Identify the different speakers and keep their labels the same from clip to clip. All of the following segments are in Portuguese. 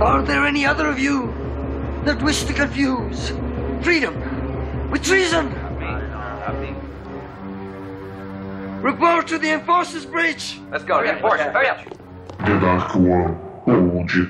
Speaker 1: Are there any other of you that wish to confuse freedom with treason? Report to the Enforcers Bridge!
Speaker 2: Let's go, reinforce, hurry up!
Speaker 3: The Dark One ou de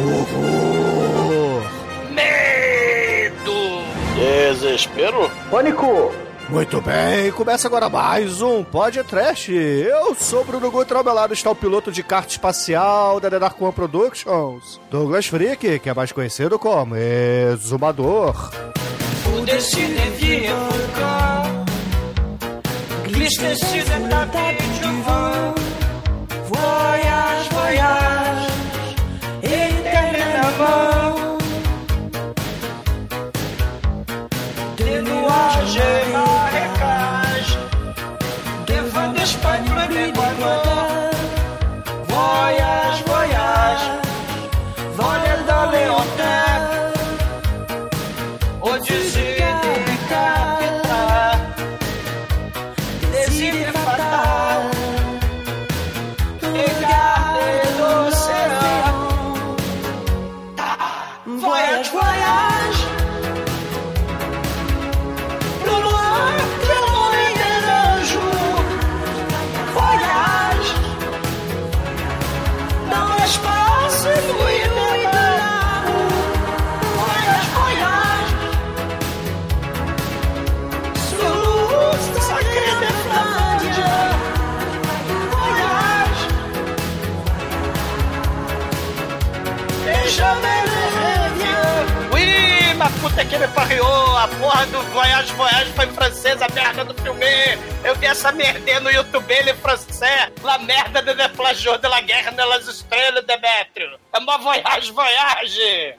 Speaker 4: Horror!
Speaker 5: Medo!
Speaker 6: Desespero?
Speaker 7: Pânico!
Speaker 4: Muito bem, começa agora mais um Pod Trash. Eu sou Bruno Gutra, ao está o piloto de kart espacial da The Dark One Productions, Douglas Freak, que é mais conhecido como Exumador.
Speaker 8: Pour décider vivre
Speaker 5: que me pariu! A porra do Voyage Voyage foi em francês, a merda do filme! Eu vi essa merda no YouTube ele em francês! La merda de plagiou de la guerra nas estrelas, Demetrio! É mó Voyage Voyage!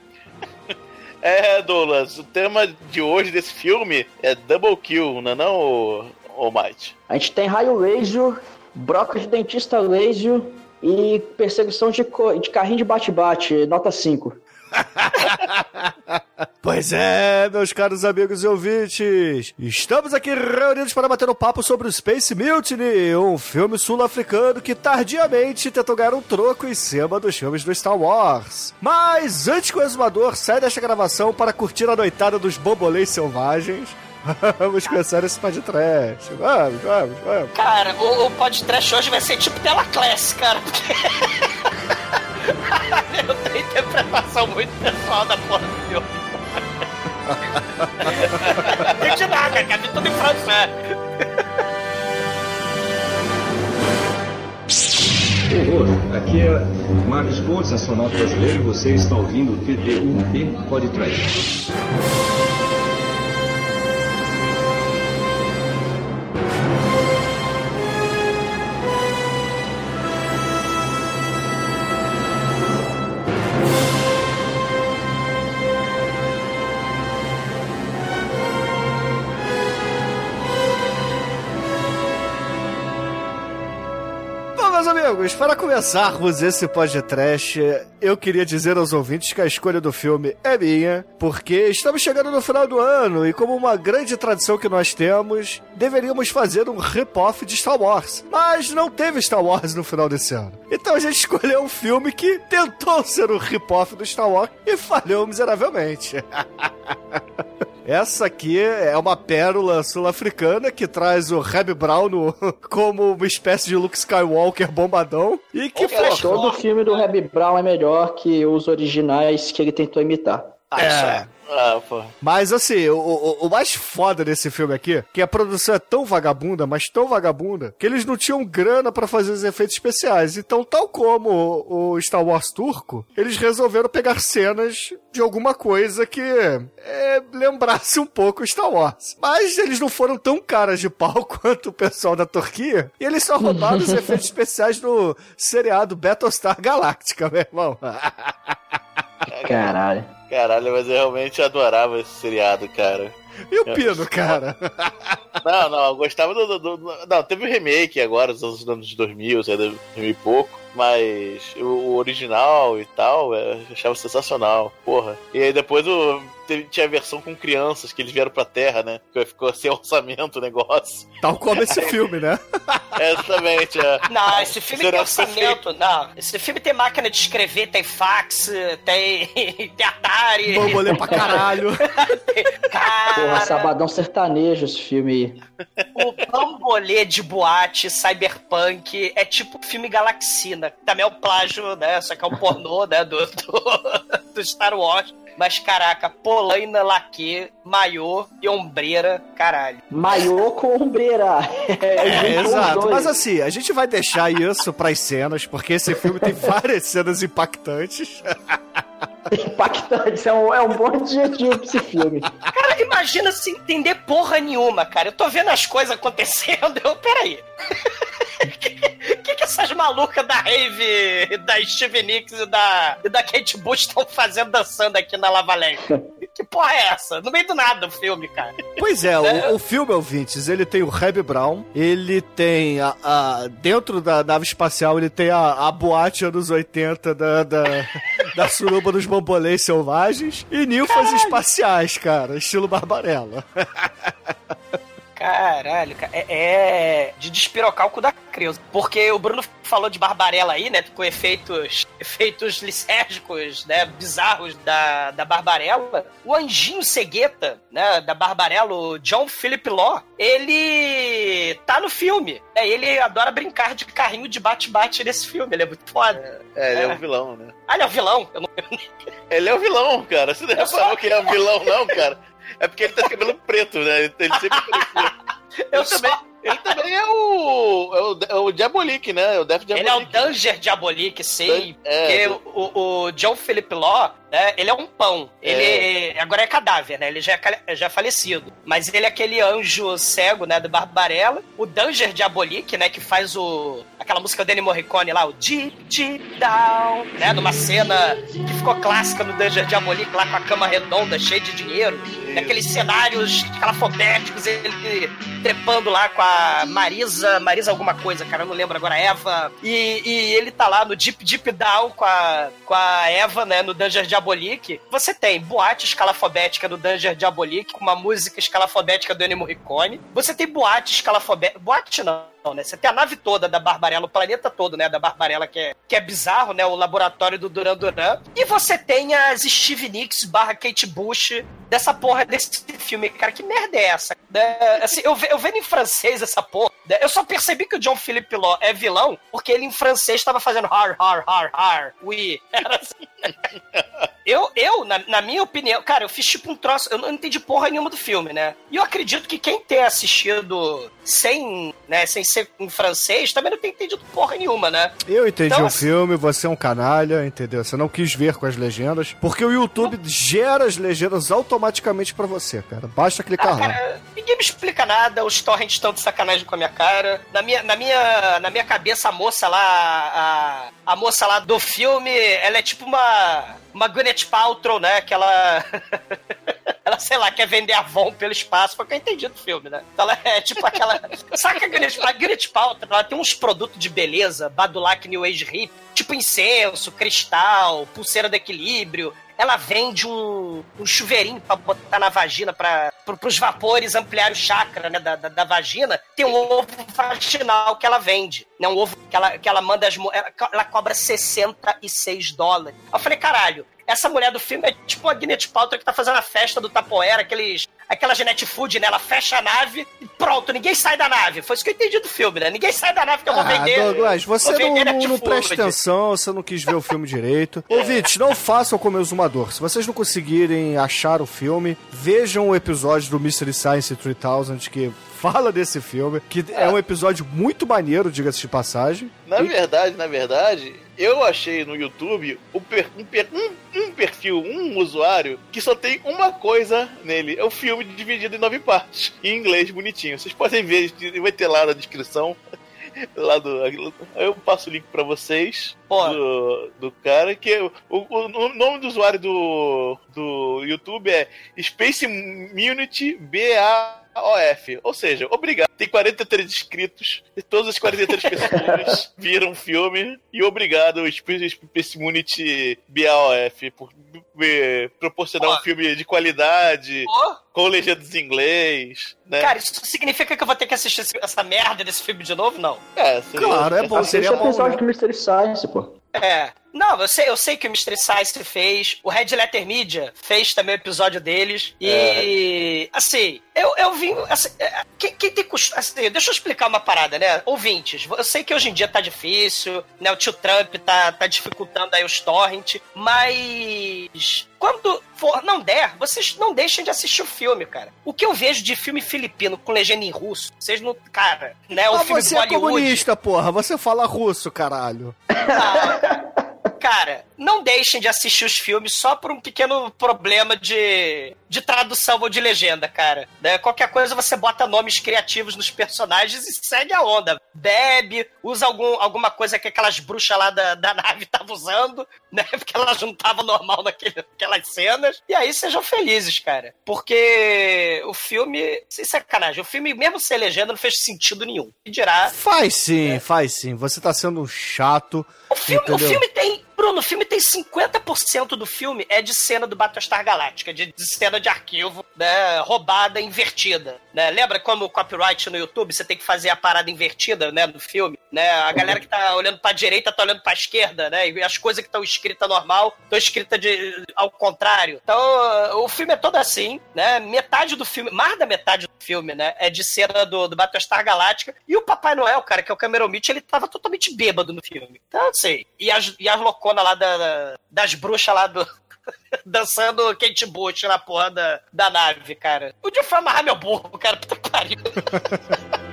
Speaker 6: É, Douglas, o tema de hoje desse filme é Double Kill, não é não, ô, ô Might?
Speaker 7: A gente tem raio laser, broca de dentista laser e perseguição de, de carrinho de bate-bate, nota 5.
Speaker 4: Pois é, meus caros amigos e ouvintes, estamos aqui reunidos para bater um papo sobre o Space Mutiny, um filme sul-africano que tardiamente tentou ganhar um troco em cima dos filmes do Star Wars. Mas antes que o exumador saia desta gravação para curtir a noitada dos bambolês selvagens, vamos começar esse trash. Vamos, vamos, vamos.
Speaker 5: Cara, o, o podcast hoje vai ser tipo tela class, cara, porque. Eu tenho interpretação muito pessoal da porra do filme. Não entendi nada, cara, tudo em francês.
Speaker 9: Horror, aqui é Marcos Pontes, astronauta brasileiro, e você está ouvindo o TDUP Podcast.
Speaker 4: Bom, amigos, para começarmos esse podcast, eu queria dizer aos ouvintes que a escolha do filme é minha, porque estamos chegando no final do ano e, como uma grande tradição que nós temos, deveríamos fazer um rip-off de Star Wars. Mas não teve Star Wars no final desse ano. Então a gente escolheu um filme que tentou ser um rip-off do Star Wars e falhou miseravelmente. Essa aqui é uma pérola sul-africana que traz o Reb Brown no- como uma espécie de Luke Skywalker bombadão e que pô,
Speaker 7: Todo filme do Reb Brown é melhor que os originais que ele tentou imitar.
Speaker 5: Ah,
Speaker 4: É.
Speaker 5: é.
Speaker 6: Ah, pô.
Speaker 4: Mas assim, o, o, o mais foda desse filme aqui, que a produção é tão vagabunda, mas tão vagabunda, que eles não tinham grana pra fazer os efeitos especiais. Então, tal como o, o Star Wars turco, eles resolveram pegar cenas de alguma coisa que é, lembrasse um pouco Star Wars. Mas eles não foram tão caras de pau quanto o pessoal da Turquia, e eles só roubaram os efeitos especiais no seriado Battlestar Galactica, meu irmão.
Speaker 7: Caralho.
Speaker 6: Caralho, mas eu realmente adorava esse seriado, cara.
Speaker 4: E o Pino, cara?
Speaker 6: Não, não, eu gostava do, do- do- Não, teve um remake agora, nos anos 2000, sei lá, 2000 e pouco. Mas o, o original e tal, eu achava sensacional, porra. E aí depois o, teve- tinha a versão com crianças, que eles vieram pra Terra, né? Que ficou sem orçamento o negócio.
Speaker 4: Tal como esse filme, né?
Speaker 6: É, exatamente, é.
Speaker 5: Não, esse filme tem orçamento. Não, esse filme tem máquina de escrever, tem fax, tem, tem Atari.
Speaker 4: Bambolê pra caralho.
Speaker 5: Cara,
Speaker 7: Porra, Sabadão Sertanejo esse filme aí.
Speaker 5: o bambolê de boate cyberpunk é tipo filme Galaxina. Também é o plágio, né? Só que é um pornô, né? Do, do, do Star Wars. Mas caraca, polaina, laque, maiô e ombreira, caralho.
Speaker 7: Maiô com ombreira.
Speaker 4: É,
Speaker 7: os
Speaker 4: exato. Mas assim, a gente vai deixar isso pras cenas, porque esse filme tem várias cenas impactantes.
Speaker 7: Impactante, é um, é um bom adjetivo pra esse filme.
Speaker 5: Cara, imagina sem entender porra nenhuma, cara. Eu tô vendo as coisas acontecendo, eu, peraí. Essas malucas da Rave, da Steve Nicks e da, e da Kate Bush estão fazendo dançando aqui na Lava? Que porra é essa? No meio do nada o filme, cara.
Speaker 4: Pois é, o, o filme, ouvintes, ele tem o Reb Brown, ele tem a, a- dentro da nave espacial, ele tem a, a boate anos 80 da, da, da suruba dos bambolês selvagens e ninfas espaciais, cara, estilo Barbarella.
Speaker 5: Caralho, cara, é, é de despirocar o cu da criança. Porque o Bruno falou de Barbarella aí, né? Com efeitos, efeitos lisérgicos, né? Bizarros da, da Barbarella. O anjinho cegueta, né? Da Barbarella, o John Philip Law, ele tá no filme. Né, ele adora brincar de carrinho de bate-bate nesse filme. Ele é muito foda.
Speaker 6: É, ele é
Speaker 5: É.
Speaker 6: o vilão, né?
Speaker 5: Ah, ele é o vilão. Eu não...
Speaker 6: Ele é o vilão, cara. Você não reparou
Speaker 5: só-
Speaker 6: que ele é o vilão, não, cara? É porque ele tá de cabelo preto, né? Ele sempre parecia.
Speaker 5: Eu
Speaker 6: Ele
Speaker 5: só-
Speaker 6: também, ele também é o. É o, é o Diabolique, né? É o Death
Speaker 5: Ele é o. Danger Diabolique, sim.
Speaker 6: É,
Speaker 5: porque o, o John Philip Law, né, ele é um pão. Ele agora é cadáver, né? Ele já é, já é falecido. Mas ele é aquele anjo cego, né, do Barbarella. O Danger Diabolique, né, que faz o aquela música do Danny Morricone lá, o Deep Deep Down, né, numa cena que ficou clássica no Danger Diabolique lá com a cama redonda, cheia de dinheiro. Naqueles cenários calafobéticos, ele trepando lá com a Marisa, Marisa alguma coisa, cara, eu não lembro agora, Eva. E, e ele tá lá no Deep Deep Down com a, com a Eva, né, no Danger Diabolique. Você tem boate escalafobética do Danger Diabolique, com uma música escalafobética do Ennio Morricone. Você tem boate escalafobética... Boate não, não, né? Você tem a nave toda da Barbarella, o planeta todo, né, da Barbarella, que é, que é bizarro, né, o laboratório do Duran Duran. E você tem as Steve Nicks barra Kate Bush dessa porra desse filme. Cara, que merda é essa? É, assim, eu, eu vendo em francês essa porra, né, eu só percebi que o John Philip Law é vilão porque ele em francês estava fazendo har, har, har, har, oui. Era assim. Eu, eu na, na minha opinião, cara, eu fiz tipo um troço. Eu não entendi porra nenhuma do filme, né? E eu acredito que quem tem assistido sem, né, sem ser em francês também não tem entendido porra nenhuma, né?
Speaker 4: Eu entendi
Speaker 5: Então,
Speaker 4: o
Speaker 5: assim-
Speaker 4: filme, você é um canalha, entendeu? Você não quis ver com as legendas, porque o YouTube gera as legendas automaticamente pra você, cara. Basta clicar
Speaker 5: Ah,
Speaker 4: lá.
Speaker 5: cara, ninguém me explica nada, os torrents estão de sacanagem com a minha cara. Na minha, na minha, na minha cabeça, a moça lá, a, a moça lá do filme, ela é tipo uma, uma Gwyneth Paltrow, né? Que ela, ela, sei lá, quer vender Avon pelo espaço, foi o que eu entendi do filme, né? Então ela é tipo aquela... Sabe que a Gwyneth, a Gwyneth Paltrow, ela tem uns produtos de beleza, Badulac New Age Hip, tipo incenso, cristal, pulseira do equilíbrio, ela vende um, um chuveirinho pra botar na vagina para pro, pros vapores ampliar o chakra né, da, da, da vagina. Tem um ovo vaginal que ela vende. Né, um ovo que ela, que ela manda as. Ela, ela cobra 66 dólares. Eu falei, caralho. Essa mulher do filme é tipo a Gwyneth Paltrow que tá fazendo a festa do Tapoera, aqueles, aquela Genet Food, né? Ela fecha a nave e pronto, ninguém sai da nave. Foi isso que eu entendi do filme, né? Ninguém sai da nave que eu vou
Speaker 4: Ah,
Speaker 5: vender.
Speaker 4: Douglas, você não,
Speaker 5: vender
Speaker 4: não, não presta atenção, você não quis ver o filme direito. Ouvintes, não façam como o Exumador. Se vocês não conseguirem achar o filme, vejam o episódio do Mystery Science 3000 que fala desse filme, que é um episódio muito maneiro, diga-se de passagem.
Speaker 6: Na
Speaker 4: E-
Speaker 6: verdade, na verdade, eu achei no YouTube um, um per- um- um perfil, um usuário, que só tem uma coisa nele. É o filme dividido em nove partes. Em inglês, bonitinho. Vocês podem ver, vai ter lá na descrição. Lá do. Eu passo o link pra vocês do, do cara, que é o, o- o nome do usuário do, do YouTube é Space Immunity BA OF. Ou seja, obrigado. Tem 43 inscritos e todas as 43 pessoas viram o filme. E obrigado, Space Unity BAOF, por me proporcionar
Speaker 5: Pô.
Speaker 6: um filme de qualidade,
Speaker 5: Pô,
Speaker 6: com legendas em inglês, né?
Speaker 5: Cara, isso significa que eu vou ter que assistir essa merda desse filme de novo? Não.
Speaker 6: é, seria-
Speaker 4: Claro, é bom, seria
Speaker 7: o
Speaker 4: bom.
Speaker 7: episódio
Speaker 4: né?
Speaker 7: do Mystery Science, pô.
Speaker 5: É. Não, eu sei, eu sei que o Mystery Science fez, o Red Letter Media fez também o episódio deles. E, assim, eu, eu vim. Assim, é, quem, quem tem costume. Assim, deixa eu explicar uma parada, né? Ouvintes, eu sei que hoje em dia tá difícil, né? O tio Trump tá, tá dificultando aí os torrent, mas. Quando for, não der, vocês não deixem de assistir o filme, cara. O que eu vejo de filme filipino com legenda em russo, vocês não. Cara, né? O
Speaker 4: Ah,
Speaker 5: filme
Speaker 4: você é
Speaker 5: Bollywood.
Speaker 4: comunista, porra. Você fala russo, caralho.
Speaker 5: Cara, não deixem de assistir os filmes só por um pequeno problema de, de tradução ou de legenda, cara. Né? Qualquer coisa você bota nomes criativos nos personagens e segue a onda. Bebe, usa algum, alguma coisa que aquelas bruxas lá da, da nave estavam usando, né? Porque elas não estavam normal naquele, naquelas cenas. E aí sejam felizes, cara. Porque o filme, sem sacanagem, o filme, mesmo sem legenda, não fez sentido nenhum. E dirá.
Speaker 4: Faz sim, faz sim. Você tá sendo um chato.
Speaker 5: O filme, o filme tem. Bruno, o filme tem 50% do filme é de cena do Battlestar Galactica, de, de cena de arquivo, né? Roubada, invertida. Né? Lembra como o copyright no YouTube você tem que fazer a parada invertida, né? No filme, né? A galera que tá olhando pra direita tá olhando pra esquerda, né? E as coisas que estão escritas normal estão escritas de, ao contrário. Então, o filme é todo assim, né? Metade do filme, mais da metade do filme, né? É de cena do, do Battlestar Galactica. E o Papai Noel, cara, que é o Cameron Mitchell, ele tava totalmente bêbado no filme. Então, assim. E as, e as lá da- da- das bruxas lá do. dançando Kate Bush na porra da, da nave, cara. Podia foi amarrar meu burro, cara. Puta que pariu.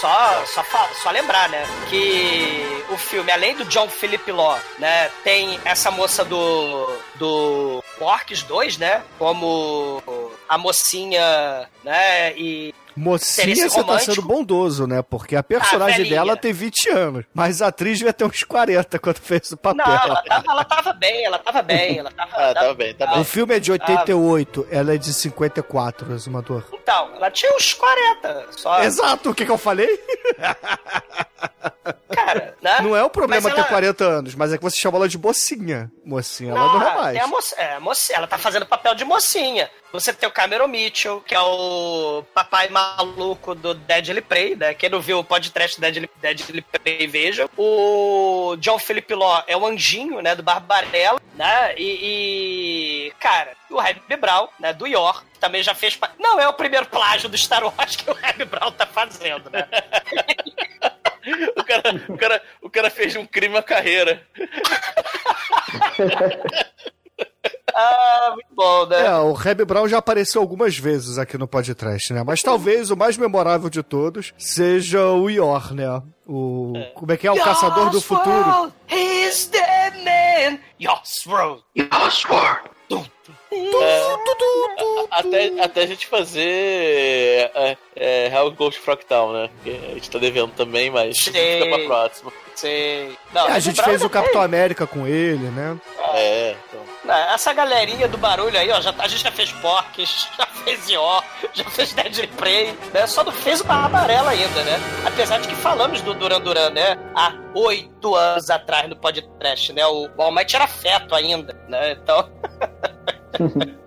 Speaker 5: Só, só, só lembrar, né? Que o filme, além do John Philip Law, né? Tem essa moça do. do Porques 2, né? Como a mocinha, né? E.
Speaker 4: Mocinha, você tá sendo bondoso, né? Porque a personagem
Speaker 5: velhinha.
Speaker 4: dela tem 20 anos. Mas a atriz devia ter uns 40 quando fez o papel.
Speaker 5: Não, ela tava, ela tava bem, ela tava bem, ela tava.
Speaker 6: Ah, tá bem, tá
Speaker 4: O
Speaker 6: bem.
Speaker 4: filme é de 88, ela é de 54, Azumador.
Speaker 5: Então, ela tinha uns 40 só.
Speaker 4: Exato, o que, que eu falei?
Speaker 5: Cara, né?
Speaker 4: Não é o problema
Speaker 5: Mas
Speaker 4: ter
Speaker 5: ela-
Speaker 4: 40 anos, mas é que você chama ela de mocinha. Mocinha, ela não é mais.
Speaker 5: tem a moça, é, a moça- ela tá fazendo papel de mocinha. Você tem o Cameron Mitchell, que é o papai maluco do Deadly Prey, né? Quem não viu o podcast Deadly, Deadly Prey, veja. O John Philip Law é o anjinho, né? Do Barbarella, né? E, e, cara, o Reb Brown, né? Do Yor, que também já fez... pa- Não é o primeiro plágio do Star Wars que o Reb Brown tá fazendo, né?
Speaker 6: O cara, o, cara, o cara fez um crime à carreira.
Speaker 5: ah, muito bom, né?
Speaker 4: É, o Reb Brown já apareceu algumas vezes aqui no podcast, né? Mas talvez o mais memorável de todos seja o Yor, né? O. Como é que é? O Caçador do Futuro.
Speaker 5: Yosworld, He's the man. Yosworld.
Speaker 6: Até, até a gente fazer é, é, Hell Ghost Fractal, né? Que a gente tá devendo também, mas
Speaker 5: Sim.
Speaker 6: fica pra próxima.
Speaker 5: Sei. Não,
Speaker 4: É, a gente fez o Capitão América com ele, né?
Speaker 6: É, então.
Speaker 5: Não, Essa galerinha do barulho aí, ó, já, tá- a gente já fez Porques, já fez Ió, já fez Dead Prey, né? Só não fez Barra Amarela ainda, né? Apesar de que falamos do Duran Duran, né? Há oito anos atrás no podcast, né? O All Might era feto ainda, né? Então.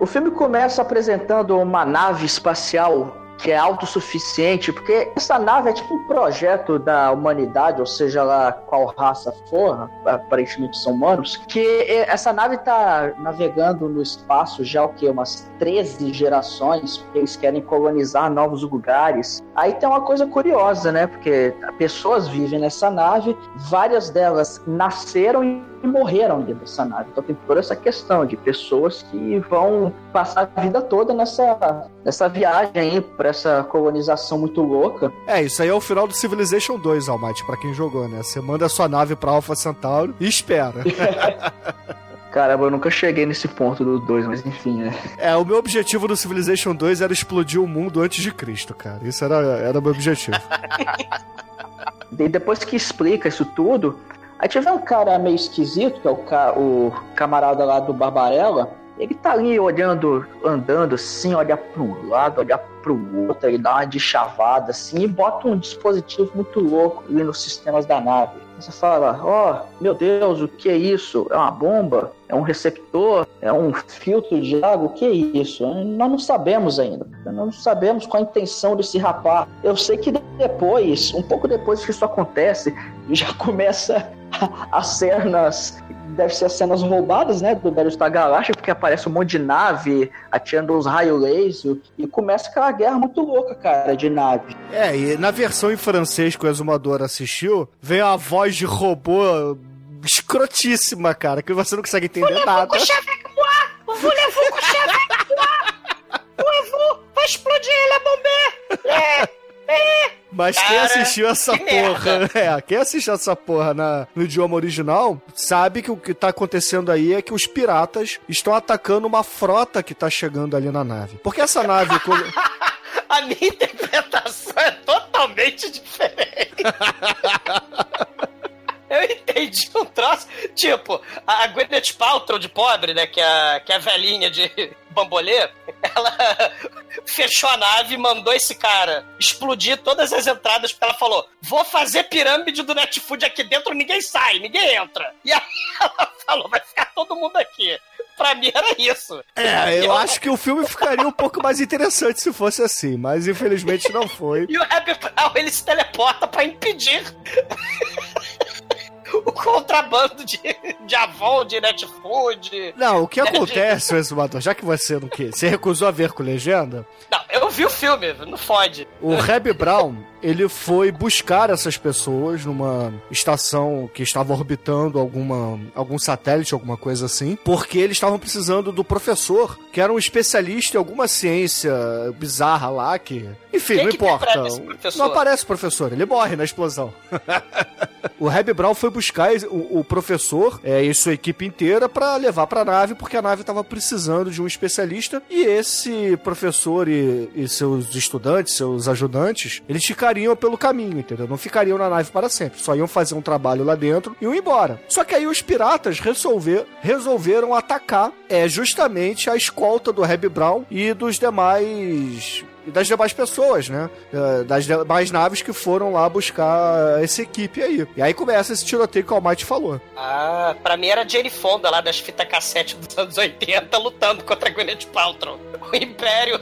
Speaker 7: O filme começa apresentando uma nave espacial que é autossuficiente, porque essa nave é tipo um projeto da humanidade, ou seja lá qual raça for, aparentemente são humanos, que essa nave está navegando no espaço já o que umas 13 gerações, porque eles querem colonizar novos lugares. Aí tem uma coisa curiosa, né? Porque pessoas vivem nessa nave, várias delas nasceram em e morreram dentro dessa nave. Então tem toda essa questão de pessoas que vão passar a vida toda nessa, nessa viagem aí pra essa colonização muito louca.
Speaker 4: É, isso aí é o final do Civilization 2, Almighty, pra quem jogou, né? Você manda a sua nave pra Alpha Centauri e espera.
Speaker 7: Caramba, eu nunca cheguei nesse ponto do 2, mas enfim, né?
Speaker 4: É, o meu objetivo do Civilization 2 era explodir o mundo antes de Cristo, cara. Isso era, era o meu objetivo.
Speaker 7: E depois que explica isso tudo, aí tiver um cara meio esquisito, que é o, ca- o camarada lá do Barbarella, ele tá ali olhando, andando assim, olha um lado, olha pro outro, ele dá uma de chavada assim e bota um dispositivo muito louco ali nos sistemas da nave. Você fala, ó, meu Deus, o que é isso? É uma bomba? É um receptor? É um filtro de água? O que é isso? Nós não sabemos ainda. Nós não sabemos qual a intenção desse rapaz. Eu sei que depois, um pouco depois que isso acontece, já começa as cenas deve ser as cenas roubadas, né, do Battlestar Galactica, porque aparece um monte de nave atirando os raios laser e começa aquela guerra muito louca, cara, de nave.
Speaker 4: É, e na versão em francês que o Exumador assistiu, vem a voz de robô escrotíssima, cara, que você não consegue entender nada.
Speaker 5: Voulez-vous coucher avec moi? Voulez-vous? Vai explodir, ele é bombê! É, é.
Speaker 4: Mas quem
Speaker 5: Cara,
Speaker 4: assistiu essa
Speaker 5: que
Speaker 4: porra, é, quem assistiu essa porra na, no idioma original, sabe que o que tá acontecendo aí é que os piratas estão atacando uma frota que tá chegando ali na nave. Porque essa nave.
Speaker 5: A minha interpretação é totalmente diferente. Eu entendi um troço. Tipo, a Gwyneth Paltrow de pobre, né? Que é, a- que é a velhinha de bambolê. Ela fechou a nave e mandou esse cara explodir todas as entradas. Porque ela falou: Vou fazer pirâmide do Netfood aqui dentro, ninguém sai, ninguém entra. E aí ela falou: Vai ficar todo mundo aqui. Pra mim era isso.
Speaker 4: É, eu acho que o filme ficaria um pouco mais interessante se fosse assim, mas infelizmente não foi.
Speaker 5: E o Happy Brown, ele se teleporta pra impedir o contrabando de, de Avon, de Netfood.
Speaker 4: Não, o que acontece, Exumador, já que você não quer, você recusou a ver com legenda,
Speaker 5: Não, eu vi o filme, não fode.
Speaker 4: o Reb Brown, ele foi buscar essas pessoas numa estação que estava orbitando alguma, algum satélite, alguma coisa assim, porque eles estavam precisando do professor, que era um especialista em alguma ciência bizarra lá, que... Enfim,
Speaker 5: Quem
Speaker 4: não
Speaker 5: que
Speaker 4: importa. Não aparece o professor, ele morre na explosão. O Reb Brown foi buscar o, o professor é, e sua equipe inteira pra levar pra nave, porque a nave tava precisando de um especialista. E esse professor e, e seus estudantes, seus ajudantes, eles ficariam pelo caminho, entendeu? Não ficariam na nave para sempre. Só iam fazer um trabalho lá dentro e iam embora. Só que aí os piratas resolver, resolveram atacar é, justamente a escolta do Reb Brown e dos demais e das demais pessoas, né? Eh, Das demais naves que foram lá buscar essa equipe aí. E aí começa esse tiroteio que o Almighty falou.
Speaker 5: Ah, pra mim era Jane Fonda lá das fitas cassete dos anos 80 lutando contra a Gwyneth Paltrow. O Império.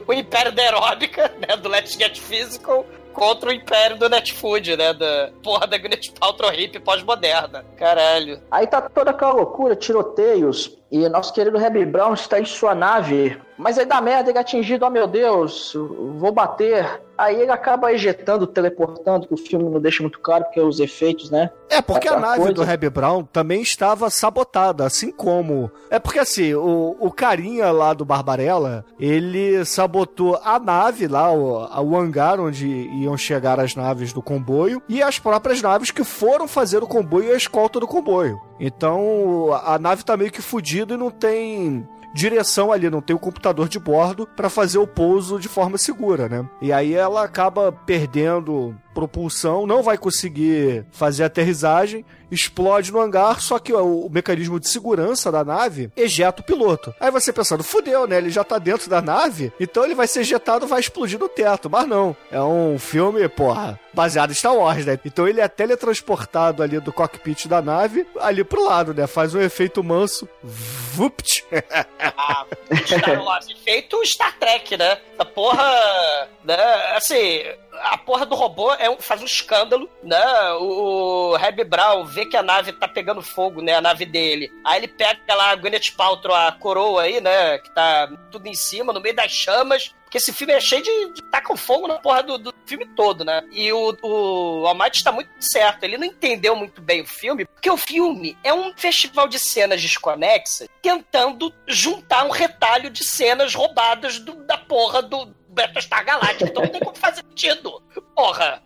Speaker 5: o Império da Aeróbica, né? Do Let's Get Physical. Contra o Império do Netfood, né? Da porra da Gwyneth Paltrow hippie pós-moderna. Caralho.
Speaker 7: Aí tá toda aquela loucura, tiroteios, e nosso querido Reb Brown está em sua nave. Mas aí dá merda, ele é atingido, oh meu Deus, vou bater. Aí ele acaba ejetando, teleportando, que o filme não deixa muito claro, porque os efeitos, né?
Speaker 4: É, porque a nave
Speaker 7: coisa-
Speaker 4: do Reb Brown também estava sabotada, assim como. É porque assim, o, o carinha lá do Barbarella, ele sabotou a nave lá, o, o hangar onde iam chegar as naves do comboio, e as próprias naves que foram fazer o comboio e a escolta do comboio. Então a nave tá meio que fudida e não tem direção ali, não tem o computador de bordo para fazer o pouso de forma segura, né? E aí ela acaba perdendo propulsão, não vai conseguir fazer aterrissagem, explode no hangar, só que o, mecanismo de segurança da nave ejeta o piloto. Aí você pensando, fudeu, né? Ele já tá dentro da nave, então ele vai ser ejetado, vai explodir no teto. Mas não, é um filme, porra, baseado em Star Wars, né? Então ele é teletransportado ali do cockpit da nave, ali pro lado, né? Faz um efeito manso, vupt.
Speaker 5: Ah, Star Wars, feito Star Trek, né? A porra, né? Assim, a porra do robô é um- faz um escândalo, né? O, o Brown vê que a nave tá pegando fogo, né? A nave dele. Aí ele pega lá a Gwyneth Paltrow, a coroa aí, né? Que tá tudo em cima, no meio das chamas. Porque esse filme é cheio de, de tá com fogo na porra do, do filme todo, né? E o, o Almighty está muito certo. Ele não entendeu muito bem o filme, porque o filme é um festival de cenas desconexas tentando juntar um retalho de cenas roubadas do, da porra do Battlestar Galáctica. Então não tem como fazer sentido. Porra.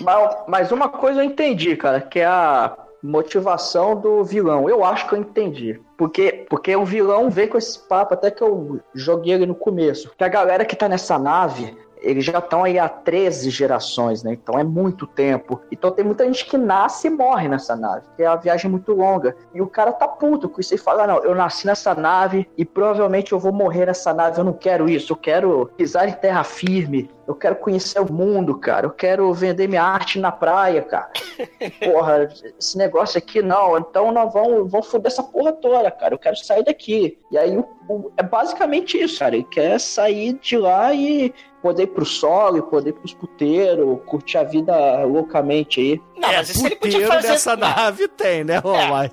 Speaker 7: Mas, mas uma coisa eu entendi, cara, que é a motivação do vilão. Eu acho que eu entendi. Porque, porque o vilão vem com esse papo, até que eu joguei ele no começo. Que a galera que tá nessa nave, eles já estão aí há 13 gerações, né? Então é muito tempo. Então tem muita gente que nasce e morre nessa nave, que é a viagem muito longa. E o cara tá puto com isso e fala: Não, eu nasci nessa nave e provavelmente eu vou morrer nessa nave. Eu não quero isso, eu quero pisar em terra firme. Eu quero conhecer o mundo, cara. Eu quero vender minha arte na praia, cara. Porra, esse negócio aqui não. Então nós vamos, vamos foder essa porra toda, cara. Eu quero sair daqui. E aí o, o, é basicamente isso, cara. Ele quer sair de lá e poder ir pro solo, poder ir pros puteiros, curtir a vida loucamente aí.
Speaker 5: Não, mas isso ele podia fazer.
Speaker 4: dessa
Speaker 5: não.
Speaker 4: nave tem, né,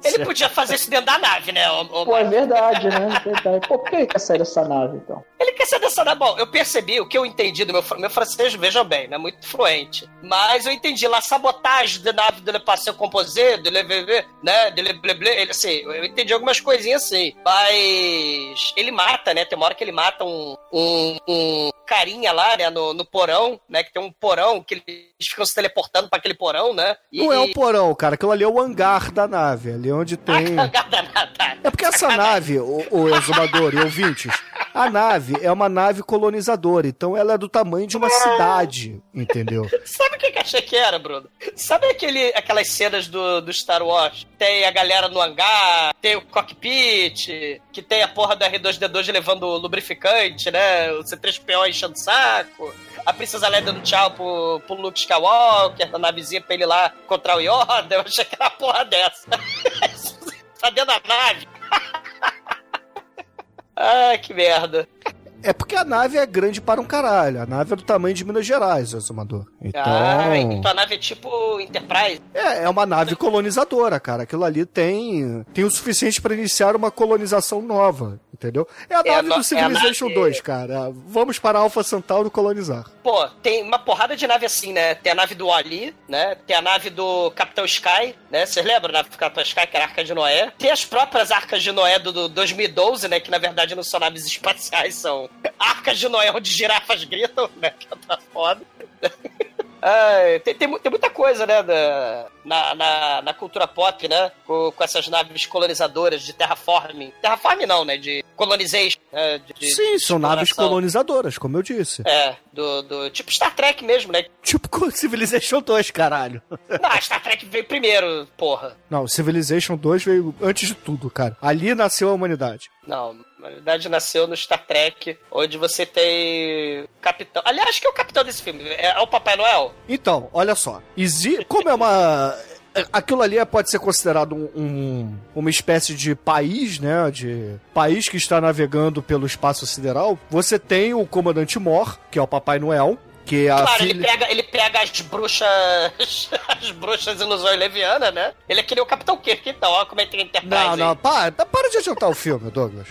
Speaker 5: É, ele podia fazer isso dentro da nave, né? o- o-
Speaker 7: Pô, é verdade, né? É verdade. Por que ele quer sair dessa nave, então?
Speaker 5: Ele quer ser dessa nave. Bom, eu percebi, o que eu entendi do meu, meu francês, vejam bem, não é muito fluente. Mas eu entendi lá, sabotagem da nave de Le Passé Composé, de Le VV, né? De Le Blé Blé. Ele, assim, eu entendi algumas coisinhas assim. Mas ele mata, né? Tem uma hora que ele mata um, um, um carinha lá, né? No, no porão, né? Que tem um porão que eles ficam se teleportando pra aquele porão, né? E,
Speaker 4: Não é o porão, cara. Aquilo ali é o hangar da nave. Ali onde tem. É porque essa nave, o, o exumador e ouvintes, a nave é uma nave colonizadora, então ela é do tamanho de uma cidade, entendeu?
Speaker 5: Sabe o que eu achei que era, Bruno? Sabe aquele, aquelas cenas do, do Star Wars? Tem a galera no hangar, tem o cockpit, que tem a porra do R2D2 levando lubrificante, né? O C3PO enchendo o saco. A Princesa Leia dando tchau pro, pro Luke Skywalker, na navezinha pra ele lá encontrar o Yoda. Eu achei que era uma porra dessa. tá dentro da nave. Ai, que merda.
Speaker 4: É porque a nave é grande para um caralho. A nave é do tamanho de Minas Gerais, o exumador. Então.
Speaker 5: Ah, então a nave é tipo Enterprise.
Speaker 4: É, é uma nave colonizadora, cara. Aquilo ali tem tem o suficiente para iniciar uma colonização nova, entendeu? É a
Speaker 5: É a
Speaker 4: nave
Speaker 5: no-
Speaker 4: do
Speaker 5: é a
Speaker 4: Civilization
Speaker 5: nave-
Speaker 4: 2, cara. Vamos para Alpha Centauro colonizar.
Speaker 5: Pô, tem uma porrada de nave assim, né? Tem a nave do Ali, né? Tem a nave do Capitão Sky, né? Vocês lembram da nave do Capitão Sky, que era a Arca de Noé? Tem as próprias Arcas de Noé do, do 2012, né? Que na verdade não são naves espaciais, são Arcas de Noé onde girafas gritam, né? Que tá foda. Ai, tem, tem, tem muita coisa, né, da, na, na, na cultura pop, né, com, com essas naves colonizadoras de terraforming. Terraforming não, né, de colonization. Né, de, de-
Speaker 4: Sim,
Speaker 5: de
Speaker 4: são naves colonizadoras, como eu disse.
Speaker 5: É, do, do tipo Star Trek mesmo, né?
Speaker 4: Tipo com Civilization 2, caralho.
Speaker 5: Não, Star Trek veio primeiro, porra.
Speaker 4: Não, Civilization 2 veio antes de tudo, cara. Ali nasceu a humanidade.
Speaker 5: Não, na verdade nasceu no Star Trek, onde você tem capitão. Aliás, que é o capitão desse filme. É, é o Papai Noel?
Speaker 4: Então, olha só. Exi como é uma. Aquilo ali é- pode ser considerado um, um- uma espécie de país, né? De país que está navegando pelo espaço sideral. Você tem o comandante Mor, que é o Papai Noel, que é a
Speaker 5: claro, ele
Speaker 4: filha.
Speaker 5: pega, ele pega as bruxas. as bruxas ilusões levianas, né? Ele é que nem o Capitão Kirk, então, ó, como é que tem Enterprise.
Speaker 4: Não, não, para, para de adiantar o filme, Douglas.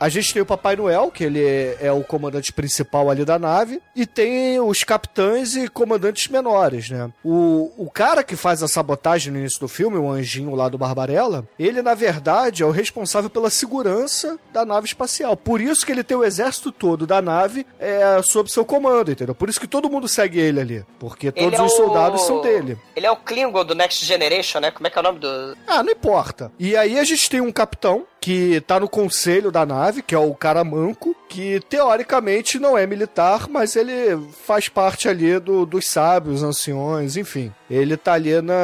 Speaker 4: A gente tem o Papai Noel, que ele é, é o comandante principal ali da nave, e tem os capitães e comandantes menores, né? O, o cara que faz a sabotagem no início do filme, o anjinho lá do Barbarella, ele, na verdade, é o responsável pela segurança da nave espacial. Por isso que ele tem o exército todo da nave é, sob seu comando, entendeu? Por isso que todo mundo segue ele ali, porque todos
Speaker 5: é
Speaker 4: os
Speaker 5: o-
Speaker 4: soldados são dele.
Speaker 5: Ele é o Klingon do Next Generation, né? Como é que é o nome do.
Speaker 4: Ah, não importa. E aí a gente tem um capitão que tá no conselho da nave, que é o cara manco, que teoricamente não é militar, mas ele faz parte ali do, dos sábios, anciões, enfim. Ele tá ali na.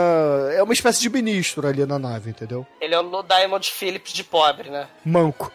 Speaker 4: É uma espécie de ministro ali na nave, entendeu?
Speaker 5: Ele é o Diamond Phillips de pobre, né?
Speaker 4: Manco.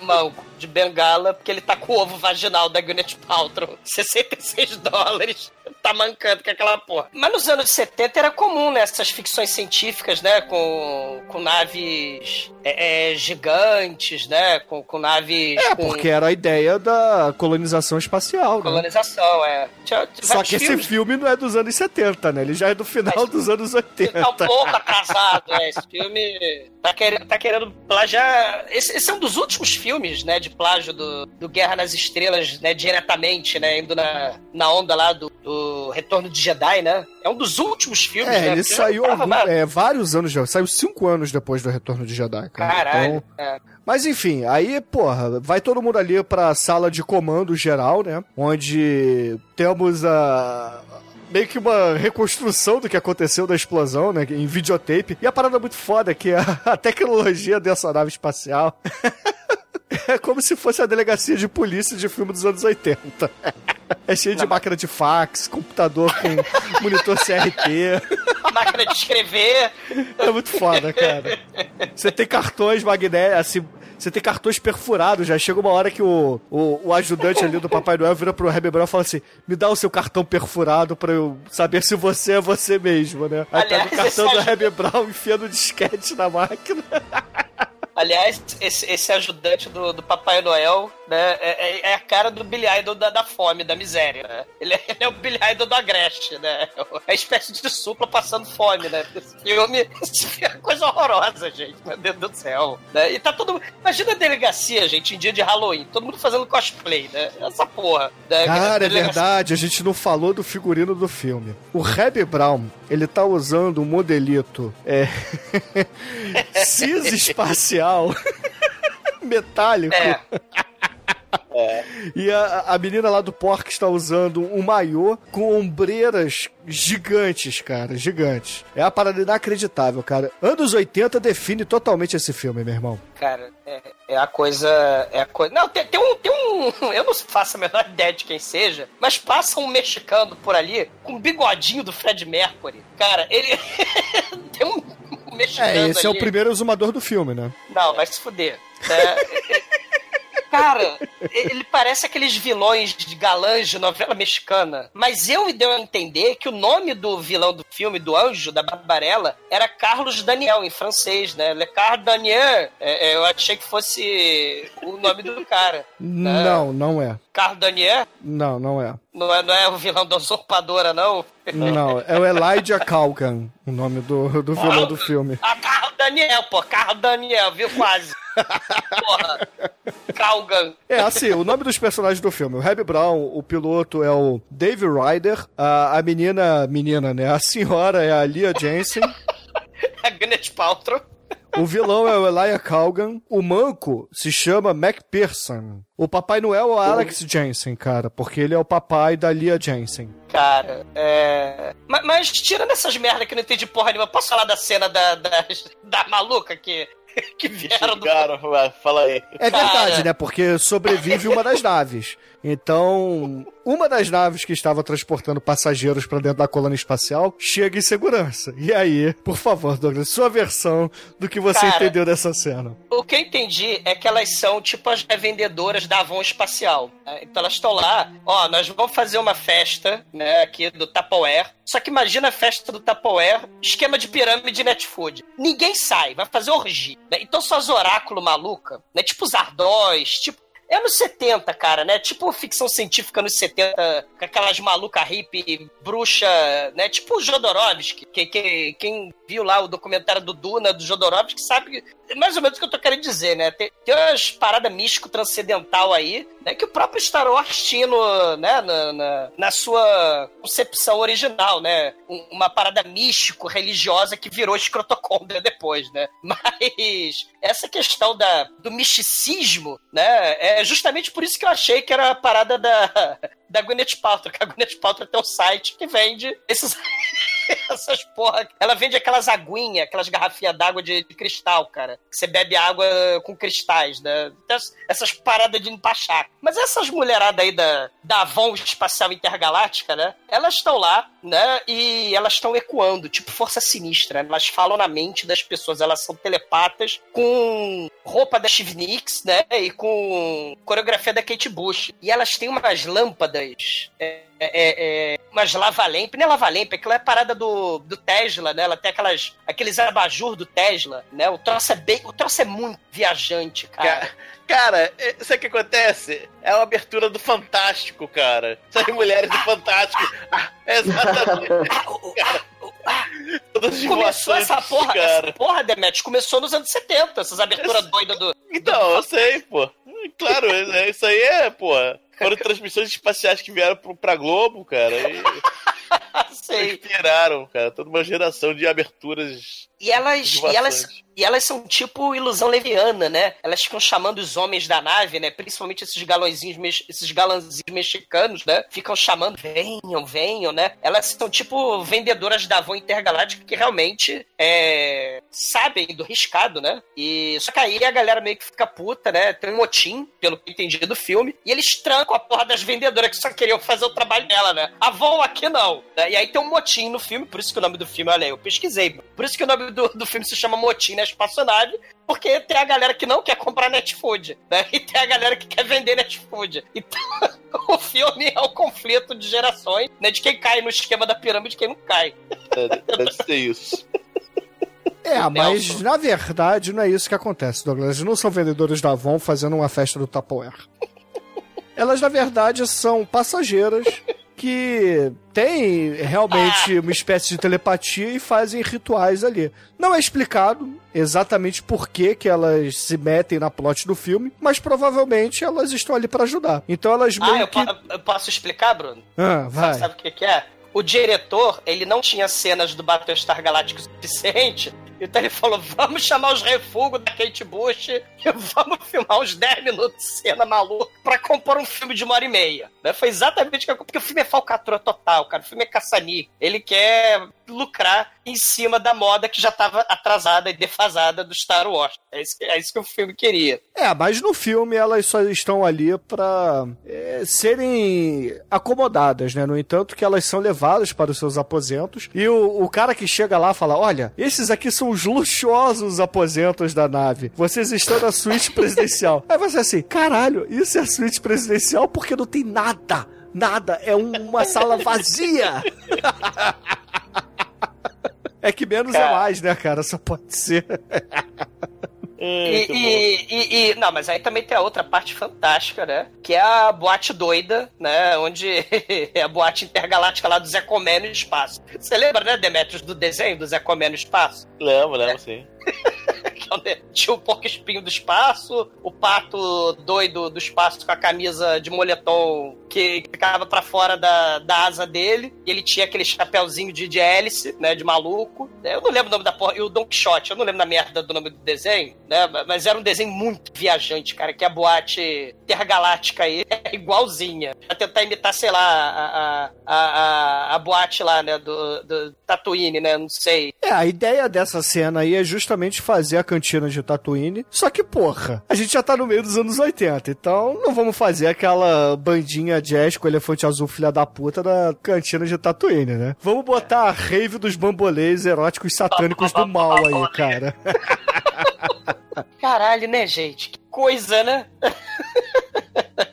Speaker 5: Manco, de bengala, porque ele tá com o ovo vaginal da Gwyneth Paltrow. 66 dólares. Tá mancando com aquela porra. Mas nos anos 70 era comum, né? Essas ficções científicas, né? Com, com naves é, é, gigantes, né? Com, com naves.
Speaker 4: É,
Speaker 5: com
Speaker 4: porque era a ideia da colonização espacial, né?
Speaker 5: colonização, é. Tinha- tinha
Speaker 4: Só que esse
Speaker 5: filmes.
Speaker 4: filme não é dos anos 70, né? Ele já é do final dos anos 80.
Speaker 5: Tá um pouco atrasado, né? Esse filme tá querendo, tá querendo plagiar. Esse, esse é um dos últimos filmes, né? De plágio do, do Guerra nas Estrelas, né, diretamente, né, indo na, na onda lá do, do Retorno de Jedi, né? É um dos últimos filmes,
Speaker 4: É,
Speaker 5: né?
Speaker 4: ele
Speaker 5: porque
Speaker 4: saiu algum- é, vários anos já. Saiu cinco anos depois do Retorno de Jedi, cara.
Speaker 5: Caralho.
Speaker 4: Então,
Speaker 5: é.
Speaker 4: Mas enfim, aí, porra, vai todo mundo ali pra sala de comando geral, né? Onde temos a. Meio que uma reconstrução do que aconteceu da explosão, né? Em videotape. E a parada muito foda é que a, a tecnologia dessa nave espacial é como se fosse a delegacia de polícia de filme dos anos 80. É cheio de máquina de fax, computador com monitor CRT.
Speaker 5: Máquina de escrever.
Speaker 4: É muito foda, cara. Você tem cartões magnéticos, assim, você tem cartões perfurados, já chega uma hora que o, o, o ajudante ali do Papai Noel vira pro Happy Brown e fala assim, me dá o seu cartão perfurado pra eu saber se você é você mesmo, né? Aí
Speaker 5: Aliás,
Speaker 4: pega o cartão do Happy Brown enfiando disquete na máquina.
Speaker 5: Aliás, esse, esse ajudante do, do Papai Noel, né, é, é- é a cara do Billy Idol da, da fome, da miséria, né? Ele é, ele é o Billy Idol do Agreste, né? É a espécie de supla passando fome, né? Esse filme, é coisa horrorosa, gente, meu Deus do céu. Né? E tá todo Imagina a delegacia, gente, em dia de Halloween, todo mundo fazendo cosplay, né? Essa porra. Né?
Speaker 4: Cara, é verdade, a gente não falou do figurino do filme. O Happy Brown, ele tá usando um modelito é, cis espacial metálico.
Speaker 5: É.
Speaker 4: E a, a menina lá do Pork está usando um maiô com ombreiras gigantes, cara, gigantes. É uma parada inacreditável, cara. Anos 80 define totalmente esse filme, meu irmão.
Speaker 5: Cara, é, é a coisa. É a coisa. Não, tem, tem um, tem um. Eu não faço a menor ideia de quem seja, mas passa um mexicano por ali com um bigodinho do Fred Mercury. Cara, ele. tem um, mexicano.
Speaker 4: É, esse é o
Speaker 5: ali.
Speaker 4: primeiro exumador do filme, né?
Speaker 5: Não, vai se fuder. É, Cara, ele parece aqueles vilões de galãs de novela mexicana. Mas eu me deu a entender que o nome do vilão do filme, do anjo, da Barbarella, era Carlos Daniel, em francês, né? Le Carlos Daniel. É, é, eu achei que fosse o nome do cara.
Speaker 4: Não, não é.
Speaker 5: Carlos Daniel?
Speaker 4: Não, não é.
Speaker 5: Não é, não é o vilão da usurpadora, não?
Speaker 4: Não, é o Elijah Calgan, o nome do, do vilão do filme.
Speaker 5: Ah, Carlos Daniel, pô. Carlos Daniel, viu? Quase. Porra.
Speaker 4: É, assim, o nome dos personagens do filme. O Happy Brown, o piloto é o Dave Ryder, a, a menina, menina, né? A senhora é a Leah Jensen,
Speaker 5: A Gwyneth Paltrow.
Speaker 4: o vilão é o Elijah Calgan, o manco se chama McPherson. O Papai Noel é o Alex Jensen, cara, porque ele é o papai da Leah Jensen.
Speaker 5: Cara, é. Mas, mas tirando essas merdas que eu não entendi porra nenhuma, posso falar da cena da, da, da maluca que, que vieram do.
Speaker 6: Chegaram, vai, fala aí.
Speaker 4: É
Speaker 5: Cara.
Speaker 4: verdade, né? Porque sobrevive uma das naves. Então, uma das naves que estava transportando passageiros para dentro da colônia espacial chega em segurança. E aí, por favor, Douglas, sua versão do que você
Speaker 5: Cara.
Speaker 4: entendeu dessa cena.
Speaker 5: O que eu entendi é que elas são tipo as revendedoras da Avon Espacial. Então elas estão lá, ó, nós vamos fazer uma festa, né, aqui do Tupperware. Só que imagina a festa do Tupperware, esquema de pirâmide de Netfood. Ninguém sai, vai fazer orgia. né? Então só as oráculo maluca, né, tipo os ardóis, tipo é nos 70, cara, né? Tipo ficção científica nos 70, com aquelas maluca hippie, bruxa, né? Tipo o Jodorowsky. Que, que, quem viu lá o documentário do Duna, do Jodorowsky, sabe mais ou menos o que eu tô querendo dizer, né? Tem, tem umas paradas místico-transcendental aí, né? Que o próprio Star Wars tinha no, né? na, na, na sua concepção original, né? Um- uma parada místico-religiosa que virou escrotocôndria depois, né? Mas essa questão da, do misticismo, né? É justamente por isso que eu achei que era a parada da, da Gwyneth Paltrow, que a Gwyneth Paltrow tem um site que vende esses... Essas porra. Ela vende aquelas aguinhas, aquelas garrafinhas d'água de, cristal, cara. Você bebe água com cristais, né? Então, Essas paradas de empachar. Mas essas mulheradas aí da, da Avon Espacial Intergaláctica, né? Elas estão lá, né? E elas estão ecoando, tipo força sinistra. né? Elas falam na mente das pessoas. Elas são telepatas com roupa da Steve Nicks, né? E com coreografia da Kate Bush. E elas têm umas lâmpadas. é, é, é, umas lava-lamp, não é lava-lamp, aquilo é parada do, do Tesla, né? Ela tem aquelas, aqueles abajur do Tesla, né? O troço é bem, o troço é muito viajante, cara.
Speaker 6: Cara, cara, sabe o que acontece? É uma abertura do Fantástico, cara. As mulheres do Fantástico. Exatamente. Todas
Speaker 5: começou essa porra,
Speaker 6: cara.
Speaker 5: essa porra, Demet, começou nos anos 70, essas aberturas doidas do...
Speaker 6: Então, eu sei, pô. Claro, é- isso aí é, pô. Foram transmissões espaciais que vieram pra Globo, cara. E
Speaker 5: Sei.
Speaker 6: inspiraram, cara, toda uma geração de aberturas.
Speaker 5: E elas, e elas, e elas são tipo ilusão leviana, né? Elas ficam chamando os homens da nave, né? Principalmente esses galõezinhos, mex- esses galãzinhos mexicanos, né? Ficam chamando, venham, venham, né? Elas são tipo vendedoras da Avon Intergaláctica que realmente é, sabem do riscado, né? E só que aí a galera meio que fica puta, né? Tem um motim, pelo que eu entendi do filme, e eles trancam a porra das vendedoras que só queriam fazer o trabalho dela, né? Avon aqui não. né? E aí tem um motim no filme, por isso que o nome do filme, olha aí, eu pesquisei. Por isso que o nome do, do filme se chama Motim na Espaçonave, porque tem a galera que não quer comprar Netfood, né? E tem a galera que quer vender Netfood. Então, o filme é o conflito de gerações, né? De quem cai no esquema da pirâmide e quem não cai.
Speaker 6: É, deve ser isso.
Speaker 4: É, mas
Speaker 5: Nelson.
Speaker 4: na verdade não é isso que acontece, Douglas. Elas não são vendedores da Avon fazendo uma festa do Tupperware. Elas, na verdade, são passageiras que têm realmente uma espécie de telepatia e fazem rituais ali. Não é explicado exatamente por que, que elas se metem na plot do filme, mas provavelmente elas estão ali pra ajudar. Então elas meio
Speaker 5: Ah, eu,
Speaker 4: que...
Speaker 5: po- eu posso explicar, Bruno?
Speaker 4: Ah, vai.
Speaker 5: Sabe o que, que é? O diretor, ele não tinha cenas do Battlestar Galáctico suficiente, então ele falou: vamos chamar os refugos da Kate Bush e vamos filmar uns 10 minutos de cena maluca pra compor um filme de uma hora e meia. Né? Foi exatamente o que eu- Porque o filme é falcatrua total, cara. O filme é caçani. Ele quer lucrar em cima da moda que já tava atrasada e defasada do Star Wars. É isso que, é isso que o filme queria.
Speaker 4: É, mas no filme elas só estão ali pra é, serem acomodadas, né? No entanto, que elas são levadas para os seus aposentos. E o, o cara que chega lá fala: Olha, esses aqui são os luxuosos aposentos da nave. Vocês estão na suíte presidencial. Aí você assim: Caralho, isso é a suíte presidencial porque não tem nada. Nada. É um- uma sala vazia. É que menos é
Speaker 5: Cara.
Speaker 4: mais, né, cara? Só pode ser.
Speaker 5: E, e- e- e- não, mas aí também tem a outra parte fantástica, né? Que é a boate doida, né? Onde é a boate intergaláctica lá do Zé Comé no espaço. Você lembra, né, Demetrius, do desenho do Zé Comé no espaço?
Speaker 6: Lembro, lembro, sim.
Speaker 5: É onde Tinha o porco espinho do espaço, o pato doido do espaço com a camisa de moletom que ficava pra fora da, da asa dele. E ele tinha aquele chapéuzinho de, de hélice, né? De maluco. Eu não lembro o nome da porra. E o Don Quixote, eu não lembro da merda do nome do desenho, né? Mas era um desenho muito viajante, cara. Que a boate intergaláctica aí é igualzinha. Pra tentar imitar, sei lá, a, a, a, a boate lá, né? Do, do Tatooine, né? Não sei.
Speaker 4: É, a ideia dessa cena aí é justamente fazer a cantina de Tatooine. Só que, porra, a gente já tá no meio dos anos 80, então não vamos fazer aquela bandinha jazz com elefante azul filha da puta da cantina de Tatooine, né? Vamos botar a rave dos bambolês eróticos satânicos do mal aí, cara.
Speaker 5: Caralho, né, gente? Que coisa, né?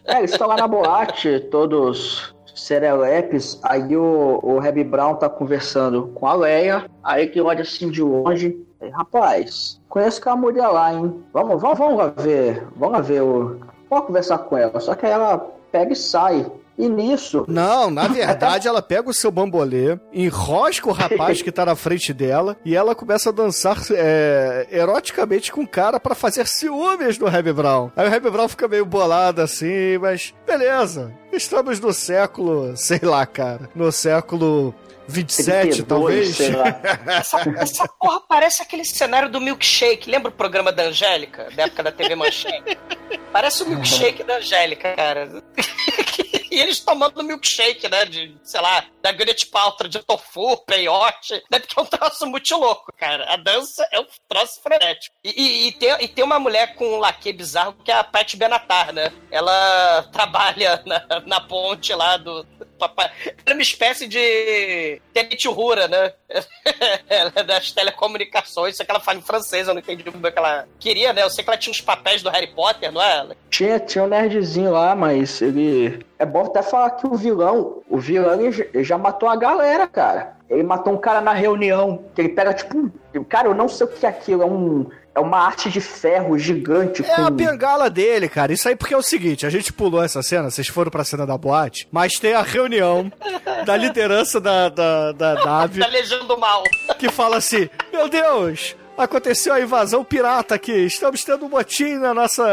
Speaker 7: É, eles estão lá na boate, todos serelepes. Aí o, o Reb Brown tá conversando com a Leia. Aí que olha assim de longe. Aí, Rapaz, conheço aquela mulher lá, hein? Vamos, vamos, vamos lá ver. Vamos lá ver o. Vamos conversar com ela. Só que aí ela pega e sai. E nisso.
Speaker 4: Não, na verdade, ela pega o seu bambolê, enrosca o rapaz que tá na frente dela e ela começa a dançar é, eroticamente com o cara pra fazer ciúmes do Reb Brown. Aí o Reb Brown fica meio bolado assim, mas beleza. Estamos no século, sei lá, cara, no século 27,
Speaker 7: 32,
Speaker 4: talvez.
Speaker 7: sei lá.
Speaker 5: Essa, essa porra parece aquele cenário do milkshake. Lembra o programa da Angélica, da época da TV Manchete? Parece o milkshake da Angélica, cara. E eles tomando milkshake, né? De, sei lá, da Gwyneth Paltrow, de tofu, peiote. Né, porque é um troço muito louco, cara. A dança é um troço frenético. E, e, e tem, e tem uma mulher com um laque bizarro que é a Pat Benatar, né? Ela trabalha na, na ponte lá do... Ela é uma espécie de Tenente Rura, né? ela é das telecomunicações, só que ela fala em francês, eu não entendi muito bem o que ela queria, né? Eu sei que ela tinha uns papéis do Harry Potter, não é?
Speaker 7: Tinha, tinha um nerdzinho lá, mas ele. É bom até falar que o vilão, o vilão ele já matou a galera, cara. Ele matou um cara na reunião, que ele pega tipo um. Cara, eu não sei o que é aquilo, é um. É uma arte de ferro gigante
Speaker 4: É
Speaker 7: com.
Speaker 4: a bengala dele, cara. Isso aí porque é o seguinte, a gente pulou essa cena, vocês foram pra cena da boate, mas tem a reunião da liderança da, da, da nave
Speaker 5: Da Legião do Mal.
Speaker 4: que fala assim: Meu Deus, aconteceu a invasão pirata aqui. Estamos tendo um motim na nossa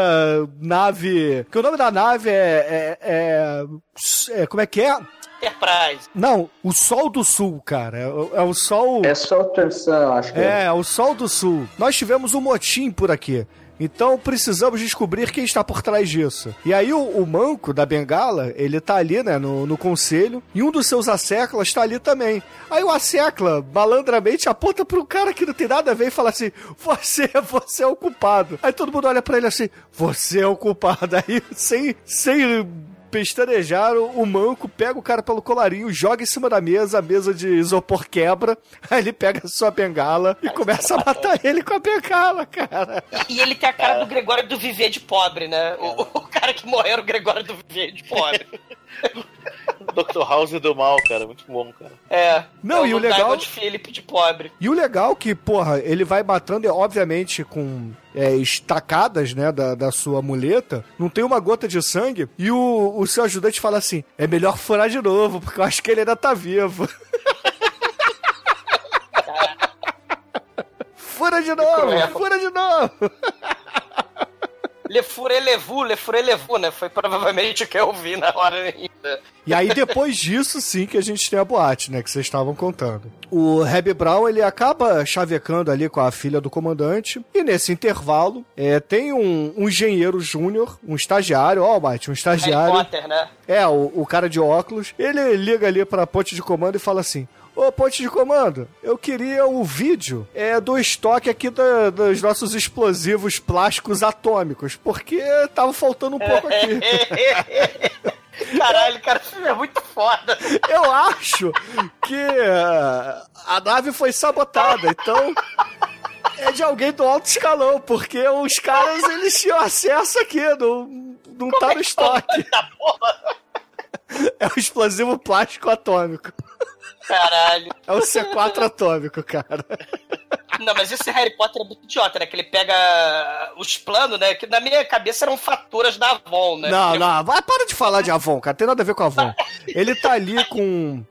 Speaker 4: nave. Que o nome da nave é. é, é, é como é que é?
Speaker 5: Enterprise.
Speaker 4: Não, o Sol do Sul, cara. É, o- é o Sol.
Speaker 7: É só Sun, acho que
Speaker 4: É, o Sol do Sul. Nós tivemos um motim por aqui. Então precisamos descobrir quem está por trás disso. E aí o, o manco da bengala, ele tá ali, né, no, no conselho, e um dos seus asseclas tá ali também. Aí o assecla, malandramente, aponta pro cara que não tem nada a ver e fala assim, você, você é o culpado. Aí todo mundo olha pra ele assim, você é o culpado. Aí, sem, sem pestanejar, o, o manco pega o cara pelo colarinho, joga em cima da mesa, a mesa de isopor quebra, aí ele pega a sua bengala e começa a matar ele com a bengala, cara.
Speaker 5: E ele tem a cara do Gregório do Viver de pobre, né? O, o cara que morreu era o Gregório do Viver de pobre.
Speaker 6: Dr. House do mal, cara. Muito bom, cara.
Speaker 5: É.
Speaker 4: Não,
Speaker 5: é
Speaker 4: e o legal-
Speaker 5: Diamond Philip de pobre.
Speaker 4: E o legal que, porra, ele vai matando, é, obviamente, com é, estacadas, né, da, da sua muleta, não tem uma gota de sangue, e o, o seu ajudante fala assim, é melhor furar de novo, porque eu acho que ele ainda tá vivo. Fura de novo, fura de novo.
Speaker 5: Le Fure Levu, Le Fure Levu, né? Foi provavelmente o que eu vi na hora ainda.
Speaker 4: E aí, depois disso, sim, que a gente tem a boate, né? Que vocês estavam contando. O Reb Brown, ele acaba chavecando ali com a filha do comandante. E nesse intervalo, é, tem um, um engenheiro júnior, um estagiário, ó, Mate, um
Speaker 5: Harry
Speaker 4: estagiário.
Speaker 5: Potter, né?
Speaker 4: É, o, o cara de óculos. Ele liga ali pra ponte de comando e fala assim: Ô, ponte de comando, eu queria o vídeo é, do estoque aqui da- dos nossos explosivos plásticos atômicos, porque tava faltando um pouco aqui.
Speaker 5: Caralho, cara, esse filme é muito foda.
Speaker 4: Eu acho que eh, a nave foi sabotada, então é de alguém do alto escalão, porque os caras eles tinham acesso aqui, não, não tá no estoque.
Speaker 5: Tá.
Speaker 4: É o explosivo plástico atômico.
Speaker 5: Caralho.
Speaker 4: É o C4 atômico, cara.
Speaker 5: Não, mas esse Harry Potter é muito idiota, né? Que ele pega os planos, né? Que na minha cabeça eram faturas da Avon, né?
Speaker 4: Não, não, vai, para de falar de Avon, cara. Tem nada a ver com Avon. Ele tá ali com.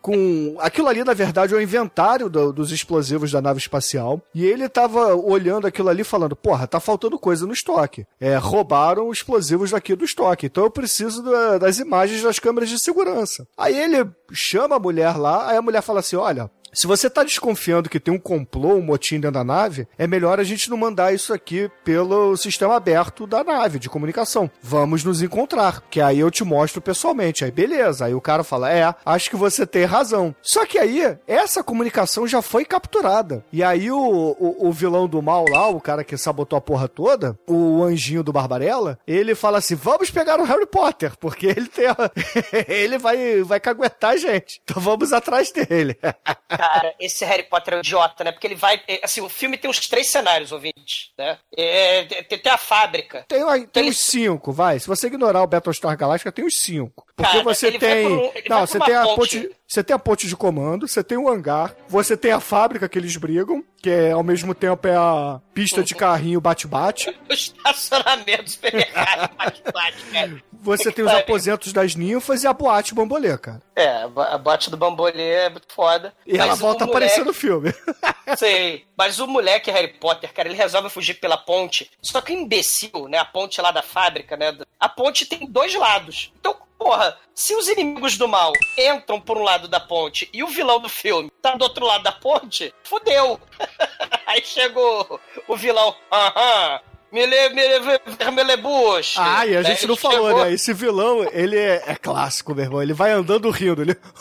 Speaker 4: Com. Aquilo ali, na verdade, é o inventário do- dos explosivos da nave espacial. E ele tava olhando aquilo ali falando: Porra, tá faltando coisa no estoque. É, roubaram os explosivos daqui do estoque. Então eu preciso da- das imagens das câmeras de segurança. Aí ele chama a mulher lá, aí a mulher fala assim: Olha. Se você tá desconfiando que tem um complô, um motim dentro da nave, é melhor a gente não mandar isso aqui pelo sistema aberto da nave de comunicação. Vamos nos encontrar, que aí eu te mostro pessoalmente. Aí beleza. Aí o cara fala: "É, acho que você tem razão". Só que aí essa comunicação já foi capturada. E aí o, o, o vilão do mal lá, o cara que sabotou a porra toda, o anjinho do Barbarella, ele fala assim: "Vamos pegar o Harry Potter, porque ele tem a- ele vai vai caguetar a gente. Então vamos atrás dele".
Speaker 5: Cara, esse Harry Potter é um idiota, né? Porque ele vai. é, Assim, o filme tem uns três cenários, ouvintes, né? É, tem, tem a fábrica.
Speaker 4: Tem, tem
Speaker 5: Ele-
Speaker 4: uns cinco, vai. Se você ignorar o Battlestar Galactica, tem uns cinco. Porque
Speaker 5: Cara,
Speaker 4: você
Speaker 5: ele
Speaker 4: tem.
Speaker 5: por ele
Speaker 4: não, você tem
Speaker 5: uma
Speaker 4: a
Speaker 5: ponte.
Speaker 4: Você tem a ponte de comando, você tem o hangar, você tem a fábrica que eles brigam, que é, ao mesmo tempo é a pista de carrinho bate-bate.
Speaker 5: O estacionamento do supermercado, bate-bate, cara.
Speaker 4: Você tem os aposentos das ninfas e a boate bambolê, cara.
Speaker 5: É, a bo- a bote do bambolê é muito foda.
Speaker 4: E ela volta a
Speaker 5: moleque-
Speaker 4: aparecer no filme.
Speaker 5: Sei. Mas o moleque Harry Potter, cara, ele resolve fugir pela ponte. Só que o imbecil, né? A ponte lá da fábrica, né? A ponte tem dois lados. Então, porra, se os inimigos do mal entram por um lado da ponte e o vilão do filme tá do outro lado da ponte, fudeu. Aí chegou o vilão. Aham. Mele, mele, vermelebus.
Speaker 4: Ah, e a gente não falou,
Speaker 5: chegou-
Speaker 4: né? Esse vilão, ele é, é clássico, meu irmão. Ele vai andando rindo. Ele...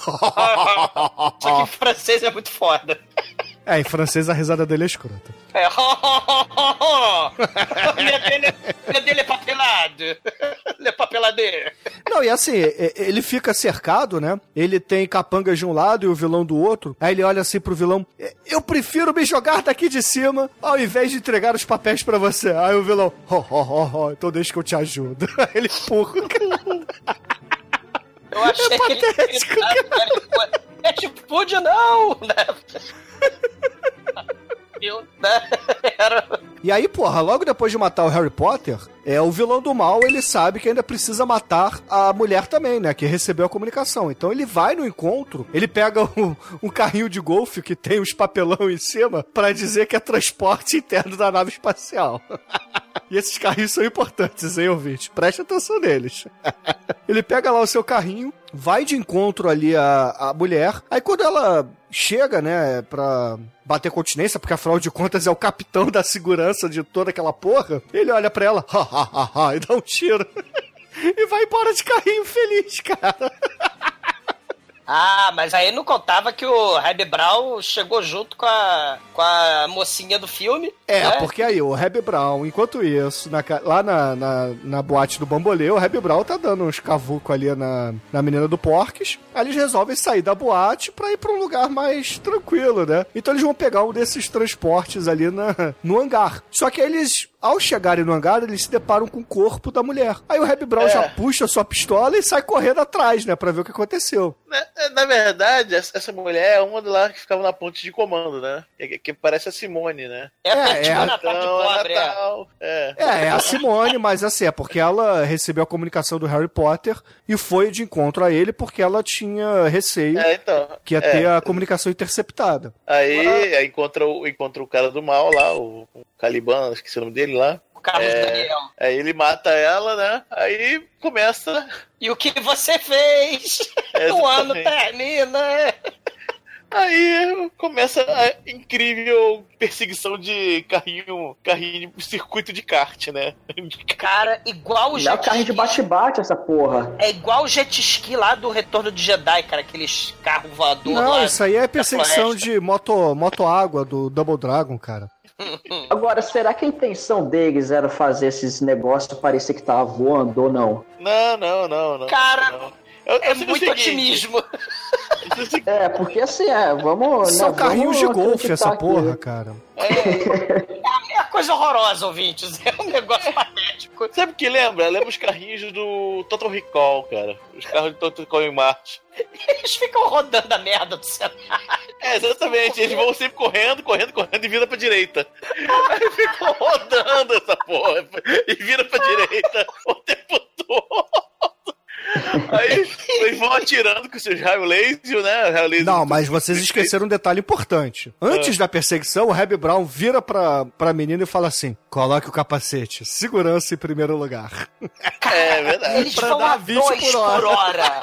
Speaker 5: Só que em francês é muito foda.
Speaker 4: É, em francês a risada dele é escrota.
Speaker 5: É. Le dele, le dele é papelado. Le papelade.
Speaker 4: Não, e assim, ele fica cercado, né? Ele tem capangas de um lado e o vilão do outro. Aí ele olha assim pro vilão: Eu prefiro me jogar daqui de cima ao invés de entregar os papéis pra você. Aí o vilão: Ho, ho, ho, ho, então deixa que eu te ajudo. Aí ele empurra.
Speaker 5: Eu achei que ele
Speaker 4: patético,
Speaker 5: É tipo, pude não, né? Né? Era...
Speaker 4: E aí, porra, logo depois de matar o Harry Potter, é o vilão do mal, ele sabe que ainda precisa matar a mulher também, né? Que recebeu a comunicação. Então ele vai no encontro, ele pega um, um carrinho de golfe que tem os papelão em cima pra dizer que é transporte interno da nave espacial. E esses carrinhos são importantes, hein, ouvinte? Preste atenção neles. Ele pega lá o seu carrinho, vai de encontro ali a, a mulher. Aí quando ela chega, né, pra bater continência, porque afinal de contas é o capitão da segurança de toda aquela porra, ele olha pra ela, ha, ha, ha, ha, e dá um tiro. e vai embora de carrinho feliz, cara.
Speaker 5: Ah, mas aí não contava que o Reb Brown chegou junto com a, com a mocinha do filme.
Speaker 4: É,
Speaker 5: né?
Speaker 4: porque aí o Reb Brown, enquanto isso, na lá na, na, na boate do Bambolê, o Reb Brown tá dando uns cavucos ali na, na menina do Porques. Aí eles resolvem sair da boate pra ir pra um lugar mais tranquilo, né? Então eles vão pegar um desses transportes ali na, no hangar. Só que eles, ao chegarem no hangar, eles se deparam com o corpo da mulher. Aí o Reb Brown
Speaker 6: É.
Speaker 4: já puxa sua pistola e sai correndo atrás, né? Pra ver o que aconteceu.
Speaker 6: Na, na verdade, essa mulher é uma lá que ficava na ponte de comando, né? Que, que parece a Simone, né?
Speaker 5: É,
Speaker 4: É,
Speaker 5: é,
Speaker 4: é.
Speaker 5: Natal de
Speaker 6: Então,
Speaker 5: pobre, é.
Speaker 6: Natal. É.
Speaker 4: É, é a Simone, mas assim, é porque ela recebeu a comunicação do Harry Potter e foi de encontro a ele porque ela tinha receio
Speaker 6: É, então.
Speaker 4: que ia
Speaker 6: é.
Speaker 4: ter a comunicação interceptada.
Speaker 6: Aí, aí encontra, o, encontra o cara do mal lá, o, o Caliban, esqueci o nome dele lá.
Speaker 5: O Carlos
Speaker 6: É.
Speaker 5: Daniel.
Speaker 6: Aí ele mata ela, né? Aí começa.
Speaker 5: E o que você fez? o ano termina.
Speaker 6: Aí começa a incrível perseguição de carrinho, carrinho de circuito de kart, né?
Speaker 5: Cara, igual o
Speaker 7: é
Speaker 5: jet
Speaker 7: carrinho de bate-bate essa porra.
Speaker 5: É igual o jet ski lá do Retorno de Jedi, cara. Aqueles carros voadores
Speaker 4: Não,
Speaker 5: lá.
Speaker 4: isso aí é perseguição de moto, moto água do Double Dragon, cara.
Speaker 7: Agora, será que a intenção deles era fazer esses negócios parecer que tava voando ou não?
Speaker 6: Não, não, não, não.
Speaker 5: Cara,
Speaker 6: não. Eu-
Speaker 5: É muito
Speaker 6: seguinte,
Speaker 5: otimismo.
Speaker 7: É, porque assim, é, vamos.
Speaker 4: São
Speaker 7: né,
Speaker 4: carrinhos
Speaker 7: vamos
Speaker 4: de golfe essa porra, cara.
Speaker 5: É uma coisa horrorosa, ouvintes. É um negócio patético.
Speaker 6: Sabe o que lembra? Lembra os carrinhos do Total Recall, cara. Os carros de Total Recall em Marte.
Speaker 5: Eles ficam rodando a merda do cenário.
Speaker 6: É, exatamente. Eles vão sempre correndo, correndo, correndo e vira pra direita. Aí ficam rodando essa porra. E vira pra direita o tempo todo. Aí eles vão atirando com seus raios laser, né? Raio laser
Speaker 4: Não, mas vocês esqueceram um detalhe importante. Antes da perseguição, o Reb Brown vira pra, pra menina e fala assim: coloque o capacete, segurança em primeiro lugar.
Speaker 6: É verdade.
Speaker 5: Eles
Speaker 4: Pra
Speaker 5: vão a
Speaker 4: 20
Speaker 5: dois
Speaker 4: por
Speaker 5: por
Speaker 4: hora.
Speaker 5: hora.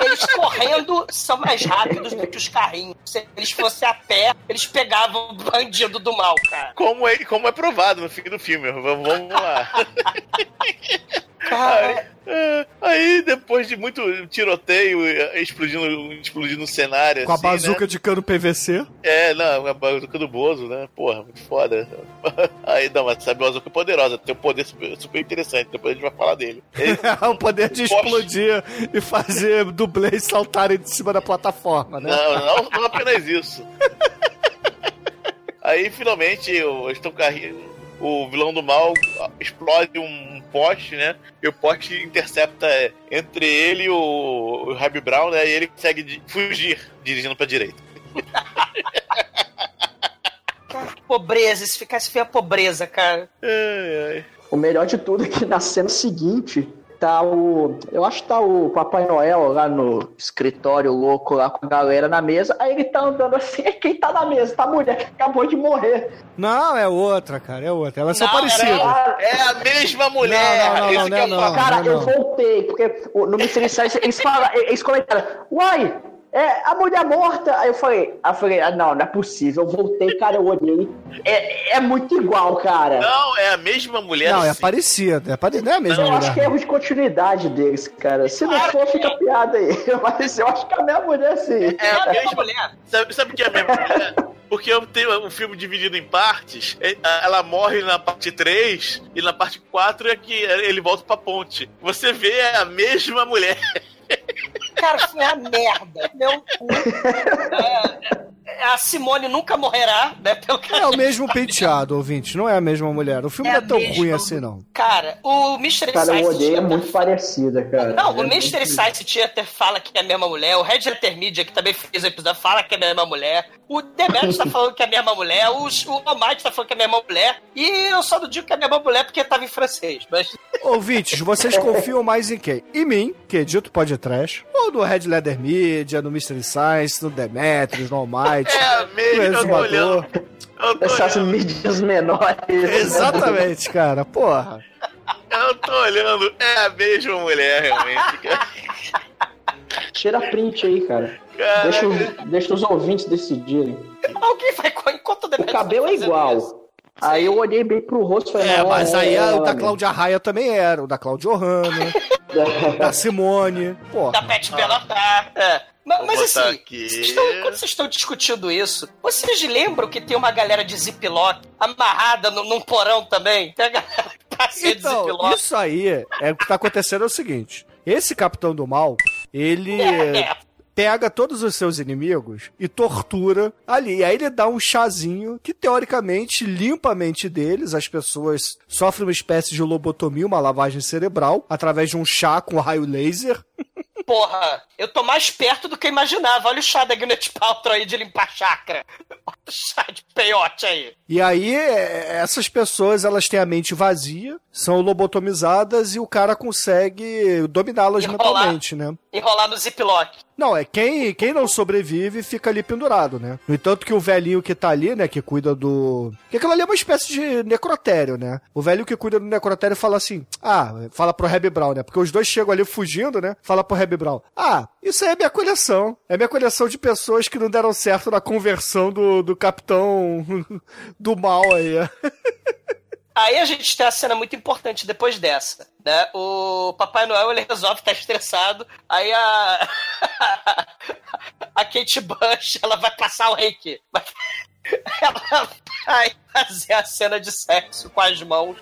Speaker 5: Eles correndo são mais rápidos do que os carrinhos. Se eles fossem a pé, eles pegavam o bandido do mal, cara.
Speaker 6: Como é, como é provado no fim do filme. Vamos, vamos lá.
Speaker 5: Cara,
Speaker 6: É, Aí, depois de muito tiroteio eh, explodindo, explodindo no cenário.
Speaker 4: Com a
Speaker 6: assim,
Speaker 4: bazuca
Speaker 6: né?
Speaker 4: de cano PVC.
Speaker 6: É, não, a bazuca do Bozo, né? Porra, muito foda. Aí, não, mas sabe, a bazuca é poderosa, tem um poder super, super interessante, depois a gente vai falar dele. Ele-
Speaker 4: o poder de
Speaker 6: Poxa.
Speaker 4: explodir e fazer dublês saltarem de cima da plataforma, né?
Speaker 6: Não, não, não apenas isso. Aí, finalmente, o- carrinho. O vilão do mal explode um poste, né? E o poste intercepta é, entre ele e o, o Harry Brown, né? E ele consegue fugir, dirigindo pra direita.
Speaker 5: pobreza, se ficasse feia a pobreza, cara.
Speaker 6: Ai, ai.
Speaker 7: O melhor de tudo é que na cena seguinte tá o. Eu acho que tá o Papai Noel lá no escritório louco lá com a galera na mesa. Aí ele tá andando assim. Quem tá na mesa? Tá a mulher que acabou de morrer.
Speaker 4: Não, é outra, cara, é outra. Elas são
Speaker 5: Não,
Speaker 4: parecidas.
Speaker 7: Cara,
Speaker 6: É a mesma mulher!
Speaker 4: Não, não, não,
Speaker 6: esse
Speaker 4: não,
Speaker 6: que é
Speaker 4: não,
Speaker 6: o fato.
Speaker 7: cara, eu voltei, porque no Mystery Science eles falam, eles comentaram, uai, é a mulher morta. Aí eu falei, eu falei, ah, não, não é possível. Eu voltei, cara, eu olhei. É, é muito igual, cara.
Speaker 6: Não, é a mesma mulher.
Speaker 4: Não, é
Speaker 6: sim.
Speaker 4: parecida. É pare... Não é a mesma
Speaker 7: Eu acho que é
Speaker 4: mulher.
Speaker 7: erro de continuidade deles, cara. Se não for, fica piada aí. Mas eu acho que é a minha mulher, sim.
Speaker 6: É a
Speaker 5: É
Speaker 6: mesma
Speaker 5: uma mulher.
Speaker 6: Sabe, sabe o que é a mesma mulher? Porque eu tenho um filme dividido em partes. Ela morre na parte 3 e na parte 4 é que ele volta pra ponte. Você vê é a mesma mulher.
Speaker 5: Cara, foi a merda. Meu cu. É, é A Simone nunca morrerá, né? Pelo que
Speaker 4: É o mesmo penteado, ouvinte, não é a mesma mulher. O filme
Speaker 5: É
Speaker 4: não é tão
Speaker 5: mesma
Speaker 4: ruim assim, não.
Speaker 5: Cara, o Mystery
Speaker 7: Cara, o
Speaker 5: Science
Speaker 7: odeio é muito parecida, cara.
Speaker 5: Não,
Speaker 7: É
Speaker 5: o
Speaker 7: muito-
Speaker 5: Mystery Science Theater fala que é a mesma mulher, o Red Letter Media, que também fez o episódio, fala que é a mesma mulher, o Demetrius tá falando que é a mesma mulher, o, o Almighty tá falando que é a mesma mulher, e eu só não digo que é a mesma mulher porque tava em francês, mas...
Speaker 4: Ouvintes, vocês confiam mais em quem? Em mim, que edito podcast, ou no Red Leather Media, no Mystery Science, no Demetrius, no Almighty,
Speaker 6: É eu tô
Speaker 4: Exumador.
Speaker 6: olhando. Eu tô
Speaker 7: Essas
Speaker 6: olhando,
Speaker 7: mídias menores.
Speaker 4: Exatamente, cara, porra.
Speaker 6: eu tô olhando. É a mesma mulher, realmente. cara.
Speaker 7: Tira print aí, cara.
Speaker 6: Caraca.
Speaker 7: Deixa, os- deixa os ouvintes decidirem.
Speaker 5: Alguém vai... Enquanto o
Speaker 7: cabelo é igual.
Speaker 5: isso.
Speaker 7: Aí eu olhei bem pro rosto e falei,
Speaker 4: É, mas aí
Speaker 7: é
Speaker 4: o da. Cláudia Raia também era, o da Cláudia Ohana, da Simone,
Speaker 5: Da
Speaker 4: porra.
Speaker 5: Pet Benatar, é. Mas, mas assim,
Speaker 6: aqui.
Speaker 5: vocês estão- quando vocês estão discutindo isso, vocês lembram que tem uma galera de ziplock amarrada no- num porão também? Tem a galera que tá de
Speaker 4: Então,
Speaker 5: ziplock.
Speaker 4: isso aí, é o que tá acontecendo é o seguinte, esse Capitão do Mal, ele...
Speaker 5: É,
Speaker 4: pega todos os seus inimigos e tortura ali. E aí ele dá um chazinho que, teoricamente, limpa a mente deles. As pessoas sofrem uma espécie de lobotomia, uma lavagem cerebral, através de um chá com raio laser.
Speaker 5: Porra, eu tô mais perto do que eu imaginava. Olha o chá da Gwyneth Paltrow aí de limpar chakra. Olha o chá de peiote aí.
Speaker 4: E aí, é, essas pessoas, elas têm a mente vazia, são lobotomizadas e o cara consegue dominá-las mentalmente, né?
Speaker 5: Enrolar no ziplock.
Speaker 4: Não, é quem, quem não sobrevive fica ali pendurado, né? No entanto que o velhinho que tá ali, né, que cuida do... Que aquilo ali é uma espécie de necrotério, né? O velho que cuida do necrotério fala assim, ah, fala pro Reb Brown, né? Porque os dois chegam ali fugindo, né? Fala pro Reb Brown, ah, isso aí é minha coleção. É minha coleção de pessoas que não deram certo na conversão do, do capitão do mal aí.
Speaker 5: Aí a gente tem a cena muito importante depois dessa, né? O Papai Noel, ele resolve estar estressado, aí a... a Kate Bush, ela vai passar o reiki. Ela vai fazer a cena de sexo com as mãos,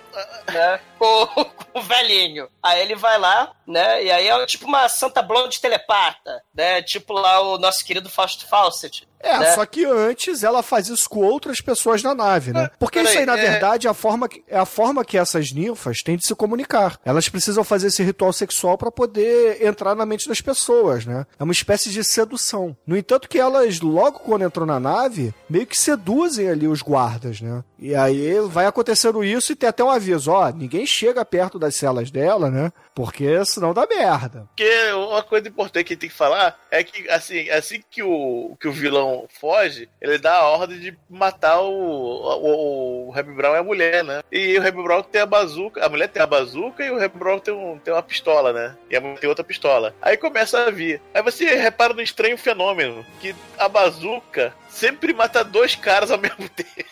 Speaker 5: né? Com, com o velhinho. Aí ele vai lá, né? E aí é tipo uma Santa Blonde telepata, né? Tipo lá o nosso querido Fausto Fawcett.
Speaker 4: É,
Speaker 5: né?
Speaker 4: só que antes ela faz isso com outras pessoas na nave, né? Porque isso aí, na
Speaker 6: é-
Speaker 4: verdade, é a forma que, é a forma que essas ninfas têm de se comunicar. Elas precisam fazer esse ritual sexual pra poder entrar na mente das pessoas, né? É uma espécie de sedução. No entanto que elas, logo quando entram na nave, meio que seduzem ali os guardas, né? E aí vai acontecendo isso e tem até um aviso, ó, ninguém chega perto das celas dela, né? Porque senão dá merda.
Speaker 6: Porque uma coisa importante que tem que falar é que, assim, assim que o, que o vilão foge, ele dá a ordem de matar o, o, o Reb Brown e a mulher, né? E o Reb Brown tem a bazuca, a mulher tem a bazuca e o Reb Brown tem, um, tem uma pistola, né? E a mulher tem outra pistola. Aí começa a vir. Aí você repara no estranho fenômeno, que a bazuca sempre mata dois caras ao mesmo tempo.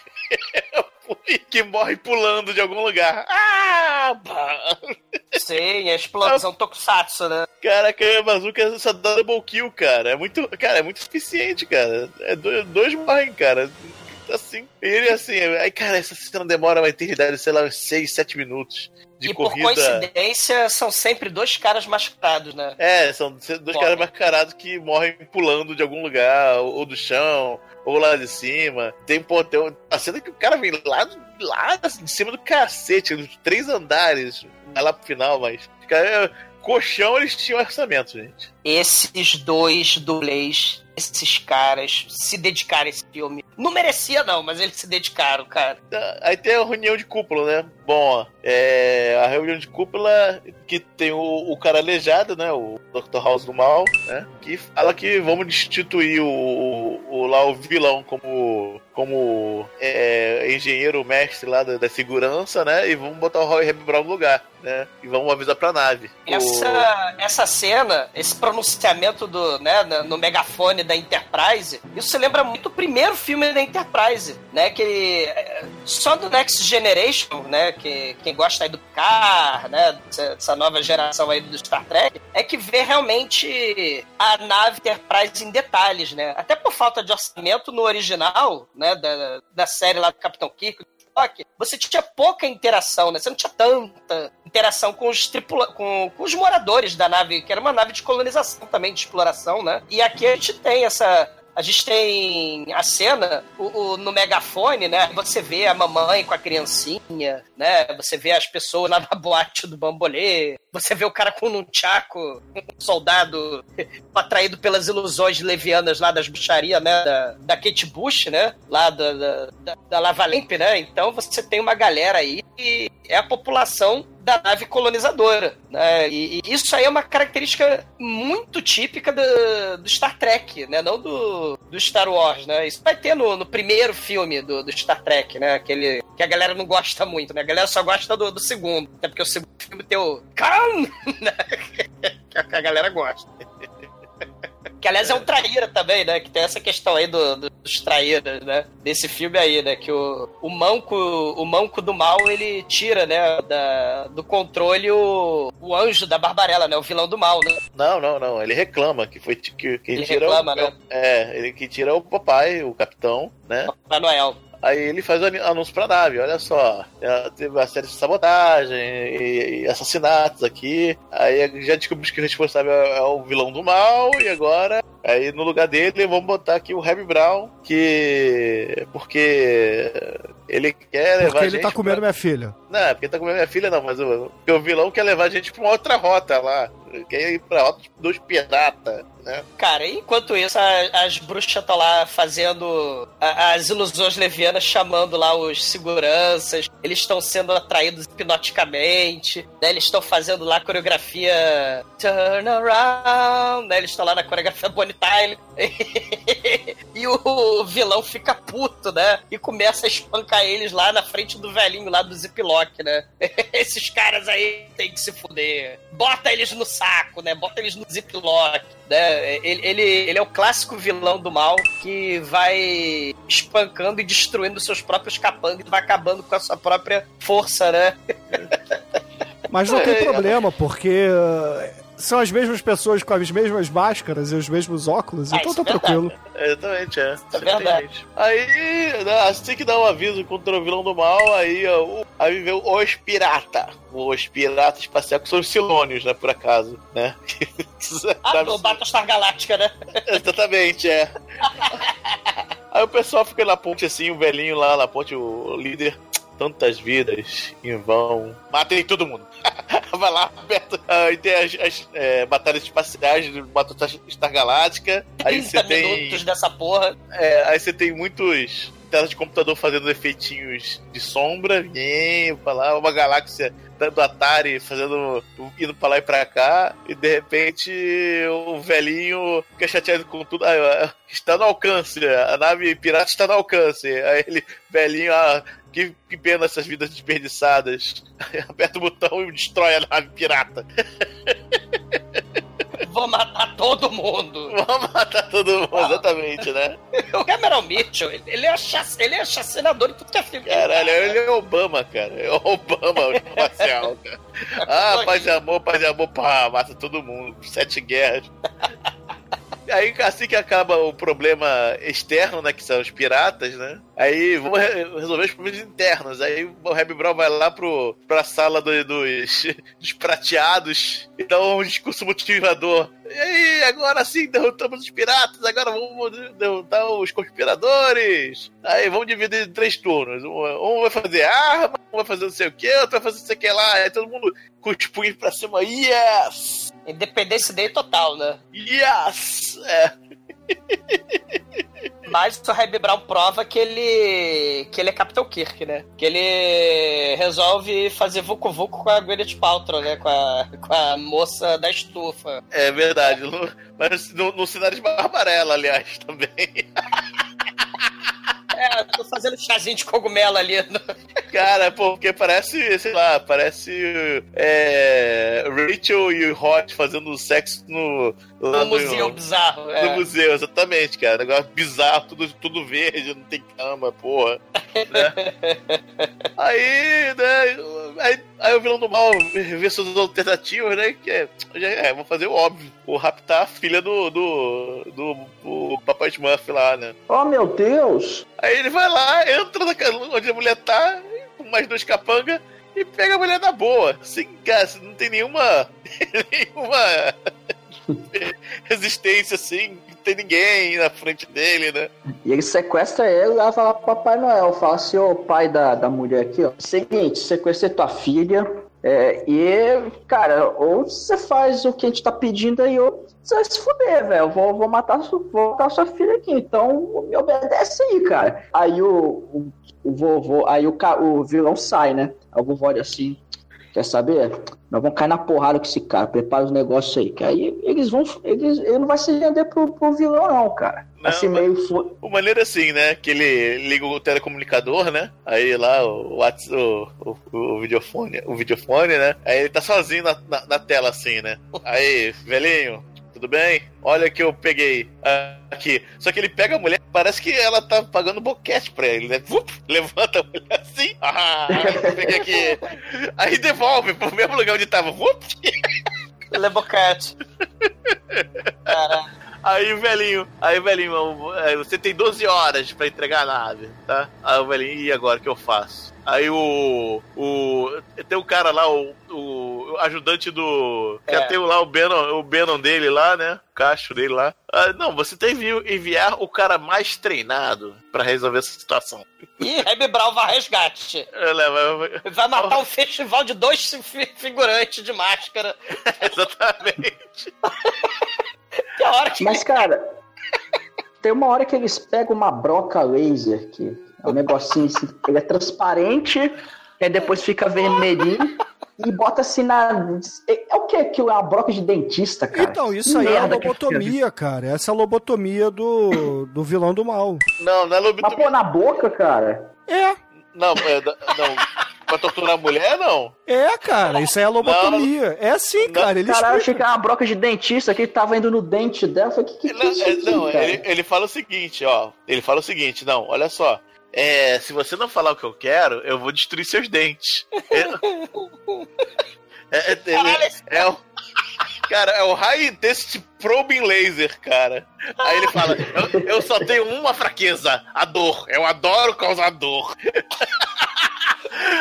Speaker 6: que morre pulando de algum lugar. Ah!
Speaker 5: Sim, a explosão Tokusatsu, né?
Speaker 6: Caraca, a bazuca só dá double kill, cara. É muito, cara, é muito eficiente, cara. É dois, dois morrem, cara. Assim. E ele assim, aí, cara, essa cena demora uma eternidade, sei lá, uns 6, 7 minutos de
Speaker 5: e por
Speaker 6: corrida.
Speaker 5: coincidência, são sempre dois caras mascarados, né?
Speaker 6: É, são dois
Speaker 5: Morrem.
Speaker 6: caras mascarados que morrem pulando de algum lugar, ou, do chão, ou lá de cima. Tem, pô, tem a cena que o cara vem lá, lá de cima do cacete, dos três andares, vai lá pro final, mas. Cara, colchão eles tinham orçamento, gente.
Speaker 5: Esses dois dublês, esses caras, se dedicaram a esse filme. Não merecia, não, mas eles se dedicaram, cara.
Speaker 6: Aí tem a reunião de cúpula, né? Bom, é, a reunião de cúpula que tem o, o cara aleijado, né? O Dr. House do Mal, né? Que fala que vamos destituir o, o, o- lá o vilão como, como é, engenheiro mestre lá da, da segurança, né? E vamos botar o Roy Brown no lugar, né? E vamos avisar pra nave.
Speaker 5: Essa, essa cena, esse pronunciamento do, né, no megafone da Enterprise, isso lembra muito o primeiro filme da Enterprise, né? Que é, só do Next Generation, né? Que quem gosta aí do Picard, né? Dessa, nova geração aí do Star Trek, é que vê realmente a nave Enterprise em detalhes, né? Até por falta de orçamento no original, né? Da, da série lá do Capitão Kirk, você tinha pouca interação, né? Você não tinha tanta interação com os tripula com, com os moradores da nave, que era uma nave de colonização também, de exploração, né? E aqui a gente tem essa A gente tem a cena o, o- no megafone, né? Você vê a mamãe com a criancinha, né? Você vê as pessoas na boate do bambolê. Você vê o cara com um tchaco, um soldado atraído pelas ilusões levianas lá das bruxarias, né? Da, da Kate Bush, né? Lá da, da, da, Lava Lamp, né? Então você tem uma galera aí que é a população da nave colonizadora, né? E, e isso aí é uma característica muito típica do, do Star Trek, né? Não do, do Star Wars, né? Isso vai ter no, no primeiro filme do, do Star Trek, né? Aquele que a galera não gosta muito, né? A galera só gosta do, do segundo, até porque o segundo filme tem o? que a galera gosta. Que aliás é um traíra também, né? Que tem essa questão aí do, do- dos traíras, né? Desse filme aí, né? Que o, o manco o manco do mal, ele tira, né? Da, do controle o, o anjo da Barbarella, né? O vilão do mal, né?
Speaker 6: Não, não, não. Ele reclama que foi que, que
Speaker 5: Ele
Speaker 6: tira
Speaker 5: reclama,
Speaker 6: o,
Speaker 5: né?
Speaker 6: É, ele que tira o papai, o capitão, né?
Speaker 5: Papai Noel.
Speaker 6: Aí ele faz anúncio pra nave, olha só, é, teve uma série de sabotagem e, e assassinatos aqui. Aí já descobrimos que o responsável é o vilão do mal, e agora, aí no lugar dele, vamos botar aqui o Harry Brown, que. porque ele quer levar
Speaker 4: Porque ele
Speaker 6: gente
Speaker 4: tá comendo
Speaker 6: pra-
Speaker 4: minha filha.
Speaker 6: Não, é porque ele tá comendo minha filha, não, mas o, porque o vilão quer levar a gente pra uma outra rota lá. Ele Quer ir pra rota dos piratas, né?
Speaker 5: Cara, enquanto isso, a- as bruxas estão lá fazendo a- as ilusões levianas, chamando lá os seguranças. Eles estão sendo atraídos hipnoticamente. Né? Eles estão fazendo lá a coreografia Turn Around. Né? Eles estão lá na coreografia Bonnie Tyler. e o vilão fica puto, né? E começa a espancar eles lá na frente do velhinho lá do Ziploc, né? Esses caras aí tem que se fuder. Bota eles no saco, né? Bota eles no Ziploc. Né? Ele, ele, ele é o clássico vilão do mal que vai espancando e destruindo seus próprios capangas e vai acabando com a sua própria força, né?
Speaker 4: Mas não tem
Speaker 6: É,
Speaker 4: problema, porque são as mesmas pessoas com as mesmas máscaras e os mesmos óculos,
Speaker 5: Ah,
Speaker 4: então tá
Speaker 5: é
Speaker 4: tranquilo.
Speaker 6: Exatamente, é.
Speaker 5: Verdade.
Speaker 6: gente. Aí, né, assim que dá um aviso contra o vilão do mal, aí, ó, o- aí vem os pirata. Os piratas espaciais, que são os Silônios, né, por acaso, né?
Speaker 5: Ah, do Battlestar Galáctica, né?
Speaker 6: Exatamente, é. Aí o pessoal fica na ponte assim, o velhinho lá na ponte, o líder. Tantas vidas em vão. Matem todo mundo. Vai lá perto. Aí tem as, as, é, batalhas espaciais do Battlestar Galáctica. Aí
Speaker 5: 30
Speaker 6: você tem.
Speaker 5: minutos dessa porra.
Speaker 6: É, aí você tem muitos telas de computador fazendo efeitinhos de sombra, e pra lá, uma galáxia do Atari fazendo. indo pra lá e pra cá, e de repente o velhinho fica chateado com tudo. Ah, está no alcance, a nave pirata está no alcance. Aí ele, velhinho, ah, que, que pena essas vidas desperdiçadas. Aperta o botão e destrói a nave pirata.
Speaker 5: Vou matar todo mundo.
Speaker 6: Vamos matar todo mundo, exatamente, né?
Speaker 5: O Cameron Mitchell, ele é, chac... ele é chacinador tudo que é filme.
Speaker 6: Caralho, ele é Obama, cara. É o Obama espacial, cara. Ah, paz e amor, paz e amor, pá, mata todo mundo. Sete guerras. Aí, assim que acaba o problema externo, né, que são os piratas, né, aí vamos re- resolver os problemas internos. Aí o Happy Brown vai lá pro, pra sala do- dos, dos prateados e dá um discurso motivador. E aí, agora sim, derrotamos os piratas, agora vamos derrotar os conspiradores. Aí vamos dividir em três turnos. Um, um vai fazer arma, um vai fazer não sei o que, outro vai fazer não sei o que lá. Aí todo mundo com os punhos pra cima. Yes!
Speaker 5: Independência Day total, né?
Speaker 6: Yes! É.
Speaker 5: Mas o Harry Brown prova que ele que ele é Capitão Kirk, né? Que ele resolve fazer vucu vucu com a Gwyneth Paltrow, né? Com a, com a moça da estufa.
Speaker 6: É verdade. No- Mas no, no cenário de Barbarella, aliás, também.
Speaker 5: É, tô fazendo chazinho de cogumelo ali. No...
Speaker 6: Cara, porque parece, sei lá, parece é, Rachel e Hot fazendo sexo no, lá
Speaker 5: No museu bizarro.
Speaker 6: No
Speaker 5: É.
Speaker 6: museu, exatamente, cara. Negócio bizarro, tudo, tudo verde, não tem cama, porra. né? aí, né? Aí, aí o vilão do mal vê suas alternativas, né? Que é, é, vou fazer o óbvio. Vou raptar a filha do, do, do, do Papai Smurf lá, né?
Speaker 7: Oh, meu Deus!
Speaker 6: Aí ele vai lá, entra na, onde a mulher tá, com mais dois capanga, e pega a mulher na boa. Sem gás, não tem nenhuma. nenhuma resistência assim. Tem ninguém na frente dele, né?
Speaker 7: E ele sequestra ele e leva lá pro Papai Noel. Fala assim, ô pai da, da mulher aqui, ó. Seguinte, sequestrei tua filha. É, e, cara, ou você faz o que a gente tá pedindo aí, ou você vai se fuder, velho. Vou, vou, matar, vou matar sua filha aqui. Então, me obedece aí, cara. Aí o, o, o vovô, aí o, o vilão sai, né? O vovô olha assim. Quer saber? Nós vamos cair na porrada com esse cara. Prepara os negócios aí. Que aí eles vão. Eles, ele não vai se render pro, pro vilão, não, cara.
Speaker 6: Não,
Speaker 7: assim, meio. fu-
Speaker 6: O maneiro é assim, né? Que ele liga o telecomunicador, né? Aí lá o, o, o, o videofone, o videofone, né? Aí ele tá sozinho na, na, na tela assim, né? Aí, velhinho, tudo bem? Olha que eu peguei aqui. Só que ele pega a mulher, parece que ela tá pagando boquete pra ele, né? Vup, levanta a mulher assim. Ah, peguei aqui. Aí devolve pro mesmo lugar onde tava. Vup.
Speaker 5: Lebocat. Cara,
Speaker 6: Aí o velhinho, aí o velhinho, é, você tem 12 horas pra entregar a nave, tá? Aí o velhinho, e agora o que eu faço? Aí o. o tem o cara lá, o, o ajudante do.
Speaker 5: É.
Speaker 6: Já tem lá o Bannon, o Bannon dele lá, né? O cacho dele lá. Ah, não, você tem que enviar o cara mais treinado pra resolver essa situação.
Speaker 5: e Reb Brown vai resgate.
Speaker 6: Eu levo-
Speaker 5: Vai matar um festival de dois fi- figurantes de máscara.
Speaker 6: Exatamente.
Speaker 5: Que a hora que
Speaker 7: Mas, cara, tem uma hora que eles pegam uma broca laser, que é um negocinho assim, ele é transparente, e depois fica vermelhinho, e bota assim na. É, é o que aquilo? É uma broca de dentista, cara.
Speaker 4: Então, isso aí é a
Speaker 7: merda que
Speaker 4: lobotomia, cara. Essa é a lobotomia do, do vilão do mal.
Speaker 6: Não, não é
Speaker 7: Mas
Speaker 6: lobotomia.
Speaker 7: pô, na boca, cara.
Speaker 4: É,
Speaker 6: Não, é, não. Pra torturar a mulher, não.
Speaker 4: é, cara. Isso aí é a lobotomia. É sim,
Speaker 6: Não,
Speaker 4: cara. Ele
Speaker 7: Caralho, achei que era uma broca de dentista que ele tava indo no dente dela. Falei, que que, que
Speaker 6: Não,
Speaker 7: é isso
Speaker 6: é,
Speaker 7: aqui,
Speaker 6: não, ele, ele fala o seguinte, ó. Ele fala o seguinte, não, olha só. É, se você não falar o que eu quero, eu vou destruir seus dentes. É, é, ele-
Speaker 5: Caralho, esse
Speaker 6: é o. Cara, é o High Intensity Probing Laser, cara. Aí ele fala: eu, eu só tenho uma fraqueza, a dor. Eu adoro causar dor.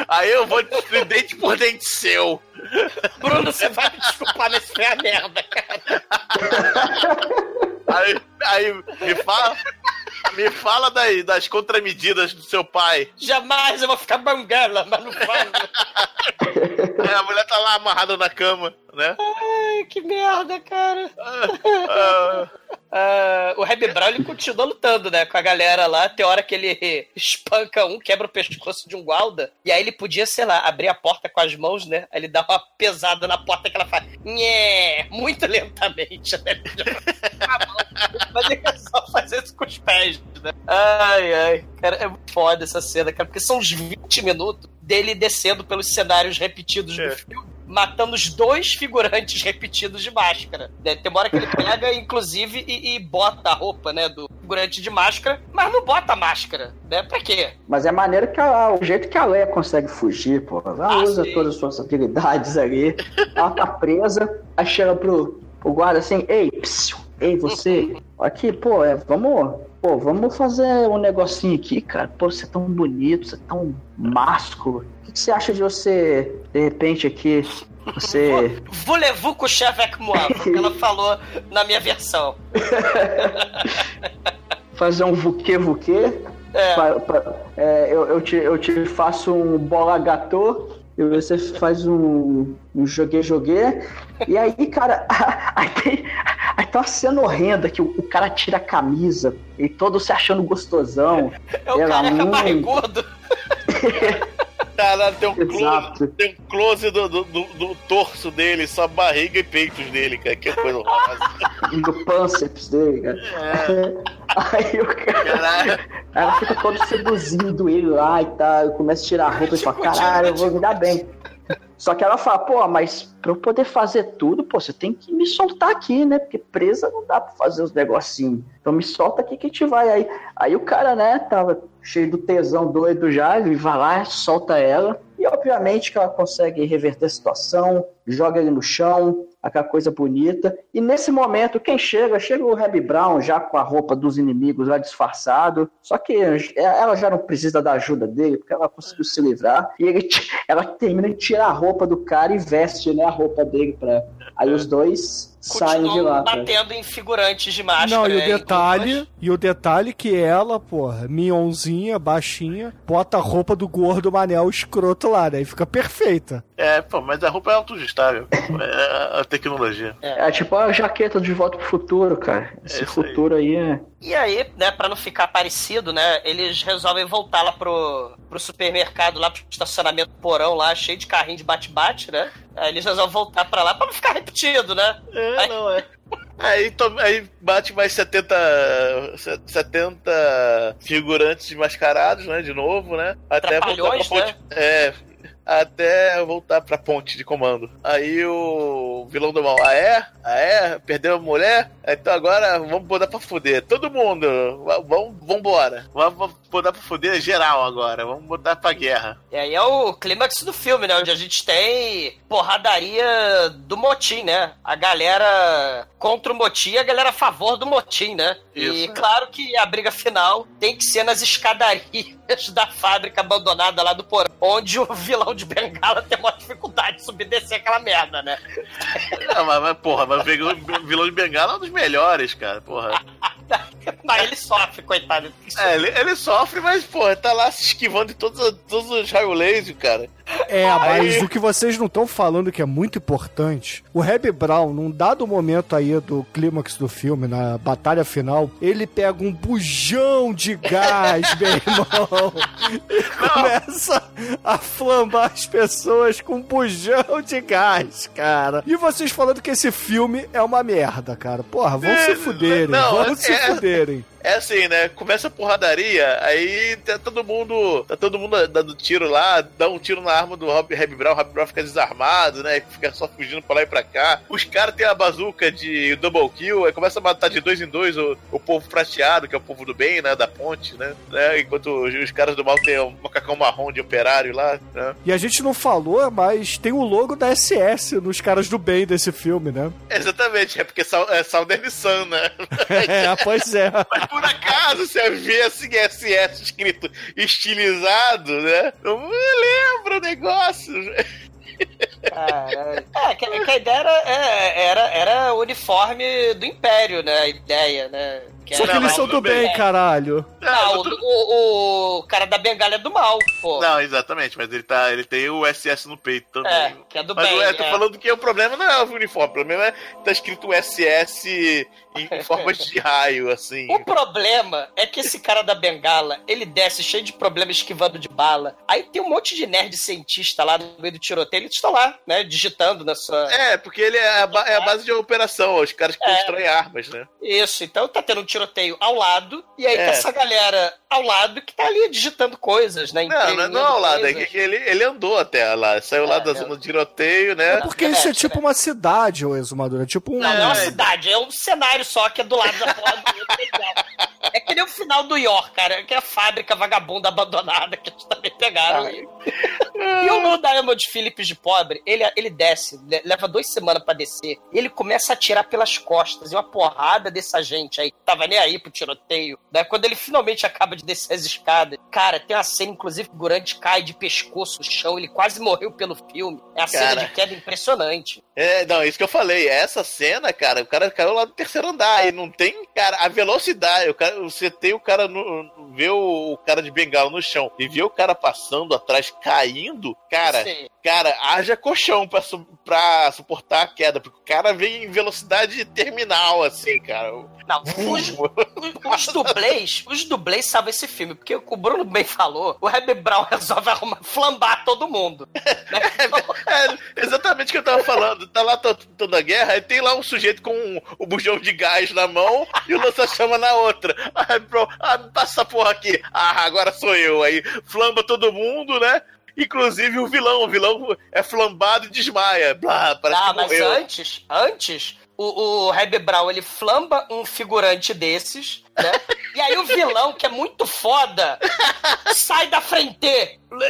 Speaker 6: Aí eu vou destruir dente por dente seu.
Speaker 5: Bruno, você vai me desculpar, mas foi a merda, cara.
Speaker 6: Aí, aí me fala. Me fala daí, das contramedidas do seu pai.
Speaker 5: Jamais eu vou ficar banguela, mas não.
Speaker 6: Aí a mulher tá lá amarrada na cama, né?
Speaker 5: Ai, que merda, cara.
Speaker 6: Ah,
Speaker 5: Ah, o Reb Brown ele continua lutando, né? Com a galera lá. Tem hora que ele espanca um, quebra o pescoço de um guarda. E aí ele podia, sei lá, abrir a porta com as mãos, né? Aí ele dá uma pesada na porta que ela faz. Nhé, muito lentamente, né? Mas ele só fazer isso com os pés, né? Ai, ai. Cara, é foda essa cena, cara. Porque são uns 20 minutos dele descendo pelos cenários repetidos
Speaker 6: É.
Speaker 5: do filme matando os dois figurantes repetidos de máscara. né? Tem uma hora que ele pega, inclusive, e, e bota a roupa, né, do figurante de máscara, mas não bota a máscara, né? Pra quê?
Speaker 7: Mas é maneiro que a- o jeito que a Leia consegue fugir, pô. Ela
Speaker 5: Ah,
Speaker 7: usa
Speaker 5: sim.
Speaker 7: todas as suas habilidades ali. Ela tá presa, aí chega pro, pro guarda assim, ei, psiu, ei, você, aqui, pô, é, vamos. Pô, vamos fazer um negocinho aqui, cara. Pô, você é tão bonito, você é tão másculo. O que, você acha de você, de repente, aqui, você.
Speaker 5: Voulez-vous coucher avec moi? Foi o que ela falou na minha versão.
Speaker 7: fazer um vuque-vuque?
Speaker 5: É.
Speaker 7: Pa- pa- é, eu, eu, te, eu te faço um bola gatô e você faz um, um joguê-joguê. E aí, cara, aí tem, aí tem uma cena horrenda que o, o cara tira a camisa e todo se achando gostosão.
Speaker 5: É o careca
Speaker 7: muito-
Speaker 5: barrigudo.
Speaker 6: Caralho, tem um close, tem um close do, do, do- do torso dele, só barriga e peitos dele, cara. Que coisa horrorosa.
Speaker 7: No pânceps dele, cara. Aí o cara,
Speaker 6: Caralho.
Speaker 7: ela fica todo seduzindo ele lá e tal. Começa a tirar a roupa e fala: caralho, eu vou me dar bem. Só que ela fala, pô, mas pra eu poder fazer tudo, pô, você tem que me soltar aqui, né? Porque presa não dá pra fazer os negocinhos. Então me solta aqui que a gente vai. Aí, aí o cara, né, tava cheio do tesão doido já, ele vai lá, solta ela. E obviamente que ela consegue reverter a situação, joga ele no chão, aquela coisa bonita. E nesse momento, quem chega? Chega o Reb Brown já com a roupa dos inimigos lá disfarçado. Só que ela já não precisa da ajuda dele, porque ela conseguiu se livrar. E ele, ela termina de tirar a roupa do cara e veste né, a roupa dele. Pra... Aí os dois saem de lá.
Speaker 5: Batendo em figurantes de máscara.
Speaker 4: Não, e o
Speaker 5: né,
Speaker 4: detalhe, e o detalhe que ela, porra, minhonzinha, baixinha, bota a roupa do gordo manel escroto lá, né? E fica perfeita.
Speaker 6: É, pô, mas a roupa é autoajustável. É a tecnologia.
Speaker 7: É tipo a jaqueta de volta pro futuro, cara. Esse
Speaker 6: aí.
Speaker 7: futuro aí é.
Speaker 5: E aí, né, pra não ficar parecido, né, eles resolvem voltar lá pro, pro supermercado, lá pro estacionamento porão lá, cheio de carrinho de bate-bate, né? Aí eles resolvem voltar pra lá pra não ficar repetido, né?
Speaker 6: É,
Speaker 5: Aí-
Speaker 6: não é. Aí, to- aí bate mais 70, se- 70 figurantes mascarados, né? De novo, né? Até voltar pra ponte. É. Até voltar pra ponte de comando. Aí o vilão do mal, ah é? Ah é? Perdeu a mulher? Então agora vamos botar pra fuder. Todo mundo, va- vamos, vambora. Vamos botar pra fuder geral agora. Vamos botar pra guerra.
Speaker 5: E aí é o clímax do filme, né? Onde a gente tem porradaria do motim, né? A galera contra o motim e a galera a favor do motim, né? E
Speaker 6: Isso.
Speaker 5: claro que a briga final tem que ser nas escadarias da fábrica abandonada lá do porão, onde o vilão de Bengala tem uma dificuldade de subir e descer aquela merda, né?
Speaker 6: Ah, mas, mas, porra, mas o vilão- vilão de Bengala é um dos melhores, cara. Porra.
Speaker 5: Mas ele sofre, coitado.
Speaker 6: É, ele, ele sofre, mas, porra, tá lá se esquivando de todos, todos os raio laser, cara.
Speaker 4: É, mas
Speaker 6: Aí-
Speaker 4: o que vocês não estão falando que é muito importante, o Reb Brown, num dado momento aí do clímax do filme, na batalha final, ele pega um bujão de gás, meu irmão, e começa a flambar as pessoas com um bujão de gás, cara. E vocês falando que esse filme é uma merda, cara. Porra, vão
Speaker 6: É,
Speaker 4: se fuderem,
Speaker 6: não,
Speaker 4: vão se
Speaker 6: é-
Speaker 4: fuderem.
Speaker 6: É assim, né? Começa a porradaria, aí tá todo mundo. Tá todo mundo dando tiro lá, dá um tiro na arma do Rob Reb Brown, o Rob Brown fica desarmado, né? Fica só fugindo pra lá e pra cá. Os caras têm a bazuca de double kill, aí começa a matar de dois em dois o, o povo prateado, que é o povo do bem, né? Da ponte, né? né? Enquanto os, os caras do mal tem um macacão marrom de operário lá, né?
Speaker 4: E a gente não falou, mas tem o logo da SS nos caras do bem desse filme, né?
Speaker 6: Exatamente, é porque é é Southern Sun, né?
Speaker 4: É, pois é.
Speaker 6: Por acaso você vê assim SS escrito estilizado, né? Eu lembro o negócio.
Speaker 5: É, que, que a ideia era, é, era, era uniforme do Império, né? A ideia, né? Que
Speaker 4: Só que eles
Speaker 6: não,
Speaker 4: são do bem,
Speaker 5: bem.
Speaker 4: caralho.
Speaker 5: Não, o, o, o cara da bengala é do mal, pô.
Speaker 6: Não, exatamente, mas ele, tá, ele tem o SS no peito também.
Speaker 5: É, que é do
Speaker 6: mas
Speaker 5: bem.
Speaker 6: eu tô
Speaker 5: é.
Speaker 6: falando que o problema não é o uniforme, o problema é que tá escrito SS em, forma de raio, assim.
Speaker 5: O problema é que esse cara da bengala, ele desce cheio de problemas esquivando de bala. Aí tem um monte de nerd cientista lá no meio do tiroteio, eles estão lá, né, digitando na sua...
Speaker 6: É, porque ele é a, ba- é a base de operação, os caras que
Speaker 5: É.
Speaker 6: constroem armas, né?
Speaker 5: Isso, então tá tendo um tiroteio ao lado, e aí
Speaker 6: É.
Speaker 5: tem essa galera ao lado que tá ali digitando coisas, né?
Speaker 6: Não, não, é- não ao lado, é que ele, ele andou até lá, saiu lá
Speaker 5: É,
Speaker 6: da
Speaker 5: é.
Speaker 6: zona de tiroteio, né?
Speaker 4: É porque isso é tipo uma cidade, ô exumador. É tipo um.
Speaker 5: Não, não é uma
Speaker 6: É.
Speaker 5: cidade, é um cenário só que é do lado da porra do. É nem o final do York, cara, que é a fábrica vagabunda abandonada que eles também pegaram.
Speaker 6: Ah.
Speaker 5: E, o Diamond Phillips de pobre, ele, ele desce, le- leva duas semanas pra descer, e ele começa a atirar pelas costas, e uma porrada dessa gente aí, que tava nem aí pro tiroteio, né? Quando ele finalmente acaba de descer as escadas, cara, tem uma cena, inclusive, que o Gurante cai de pescoço no chão, ele quase morreu pelo filme. É a cena
Speaker 6: Cara.
Speaker 5: de queda impressionante.
Speaker 6: É, não, isso que eu falei. Essa cena, cara, o cara caiu lá do terceiro andar e não tem, cara, a velocidade. O cara, você tem o cara, no, vê o, o cara de bengala no chão e vê o cara passando atrás, caindo, cara,
Speaker 5: Sim.
Speaker 6: cara, haja colchão pra, su- pra suportar a queda, porque o cara vem em velocidade terminal, assim, cara.
Speaker 5: Não, os, os dublês, os dublês sabem esse filme, porque o Bruno bem falou, o Reb Brown resolve arrumar, flambar todo mundo. Né?
Speaker 6: É exatamente o que eu tava falando. Tá lá to- toda a guerra, aí tem lá um sujeito com um- o bujão de gás na mão e o lança-chama na outra. Ah, bro, ah, passa essa porra aqui. Ah, agora sou eu. Aí flamba todo mundo, né? Inclusive o vilão. O vilão é flambado e desmaia. Blá, parece
Speaker 5: ah, mas
Speaker 6: morreu.
Speaker 5: antes, antes, o, o Reb Brown, ele flamba um figurante desses, né? E aí o vilão, que é muito foda, sai da frente.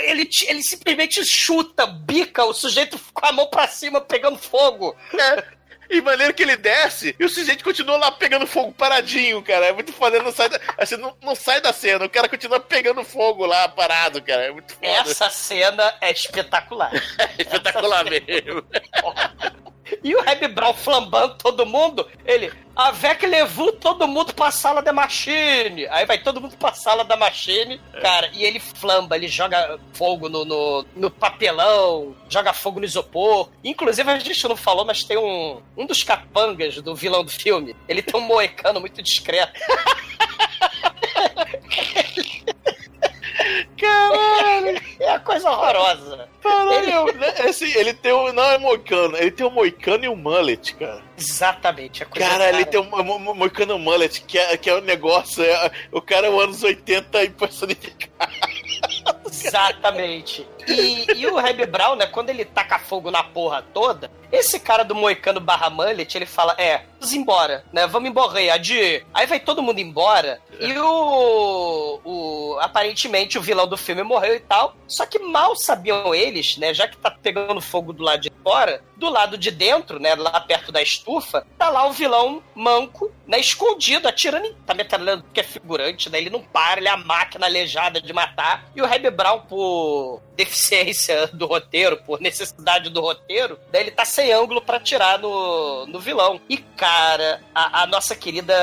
Speaker 5: Ele, ele simplesmente chuta, bica o sujeito com a mão pra cima, pegando fogo.
Speaker 6: É. E maneiro que ele desce e o sujeito continua lá pegando fogo paradinho, cara. É muito foda, não sai da, assim, não, não sai da cena. O cara continua pegando fogo lá, parado, cara. É muito foda.
Speaker 5: Essa cena é espetacular.
Speaker 6: É espetacular mesmo.
Speaker 5: E o Reb Brown flambando todo mundo, ele, avec levou todo mundo pra sala da machine. Aí vai todo mundo pra sala da machine, cara, e ele flamba, ele joga fogo no, no, no papelão, joga fogo no isopor. Inclusive, a gente não falou, mas tem um, um dos capangas do vilão do filme. Ele tem um moecano muito discreto.
Speaker 6: Caralho!
Speaker 5: É uma coisa horrorosa.
Speaker 6: Caralho, né? Esse, ele tem um. Não é moicano, ele tem um moicano e um mullet, cara.
Speaker 5: Exatamente. A coisa
Speaker 6: Cara, ele tem um, mo- mo- moicano e um mullet, que é, que é um negócio. é- o cara é o anos 80 e personificado.
Speaker 5: Exatamente. E, e o Reb Brown, né, quando ele taca fogo na porra toda, esse cara do Moicano barra Mullet, ele fala, é, vamos embora, né, vamos embora, Adi. Aí vai todo mundo embora, e o, o... aparentemente o vilão do filme morreu e tal, só que mal sabiam eles, né, já que tá pegando fogo do lado de fora, do lado de dentro, né, lá perto da estufa, tá lá o vilão manco, né, escondido, atirando em... Tá metralhando porque é figurante, né, ele não para, ele é a máquina aleijada de matar, e o Reb Brown, por deficiência do roteiro, por necessidade do roteiro, daí ele tá sem ângulo pra atirar no, no vilão. E, cara, a, a nossa querida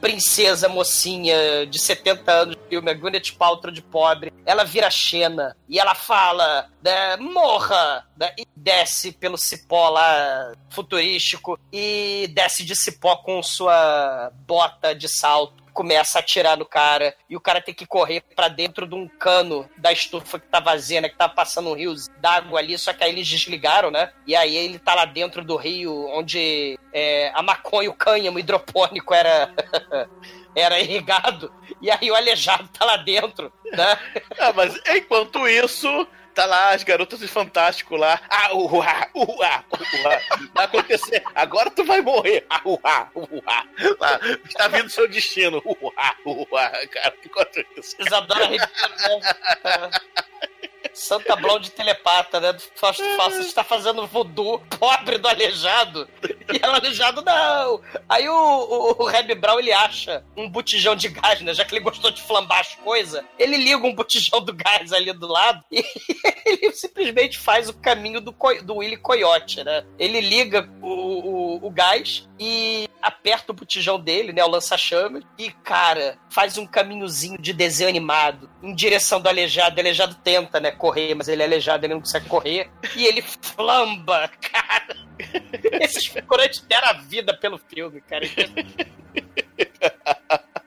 Speaker 5: princesa mocinha de 70 anos de filme, a Gwyneth Paltrow de pobre, ela vira Xena e ela fala, né, morra, né, e desce pelo cipó lá futurístico e desce de cipó com sua bota de salto começa a atirar no cara e o cara tem que correr pra dentro de um cano da estufa que tá vazia, né? Que tá passando um rio d'água ali, só que aí eles desligaram, né? E aí ele tá lá dentro do rio onde é, a maconha, o cânhamo hidropônico era. Era irrigado, e aí o aleijado tá lá dentro, né?
Speaker 6: Ah, mas enquanto isso, tá lá as garotas de Fantástico lá. Ah, uá, uá, uá. Vai acontecer. Agora tu vai morrer. Ah, uá, uá. Lá, está vindo seu destino. Uá, uá. Cara, enquanto isso.
Speaker 5: Isadora Ribeiro, né? Santa Blonde telepata, né? Fausto está fazendo voodoo pobre do aleijado. E ela aleijado não. Aí o, o, o Reb Brown ele acha um botijão de gás, né? Já que ele gostou de flambar as coisas, ele liga um botijão do gás ali do lado e ele simplesmente faz o caminho do, do Willy Coyote, né? Ele liga o, o, o gás e aperta o botijão dele, né? O lança-chamas. E, cara, faz um caminhozinho de desenho animado em direção do aleijado. O aleijado tenta, né? Correr, mas ele é aleijado, ele não consegue correr. E ele flamba, cara. Esses figurantes deram a vida pelo filme, cara.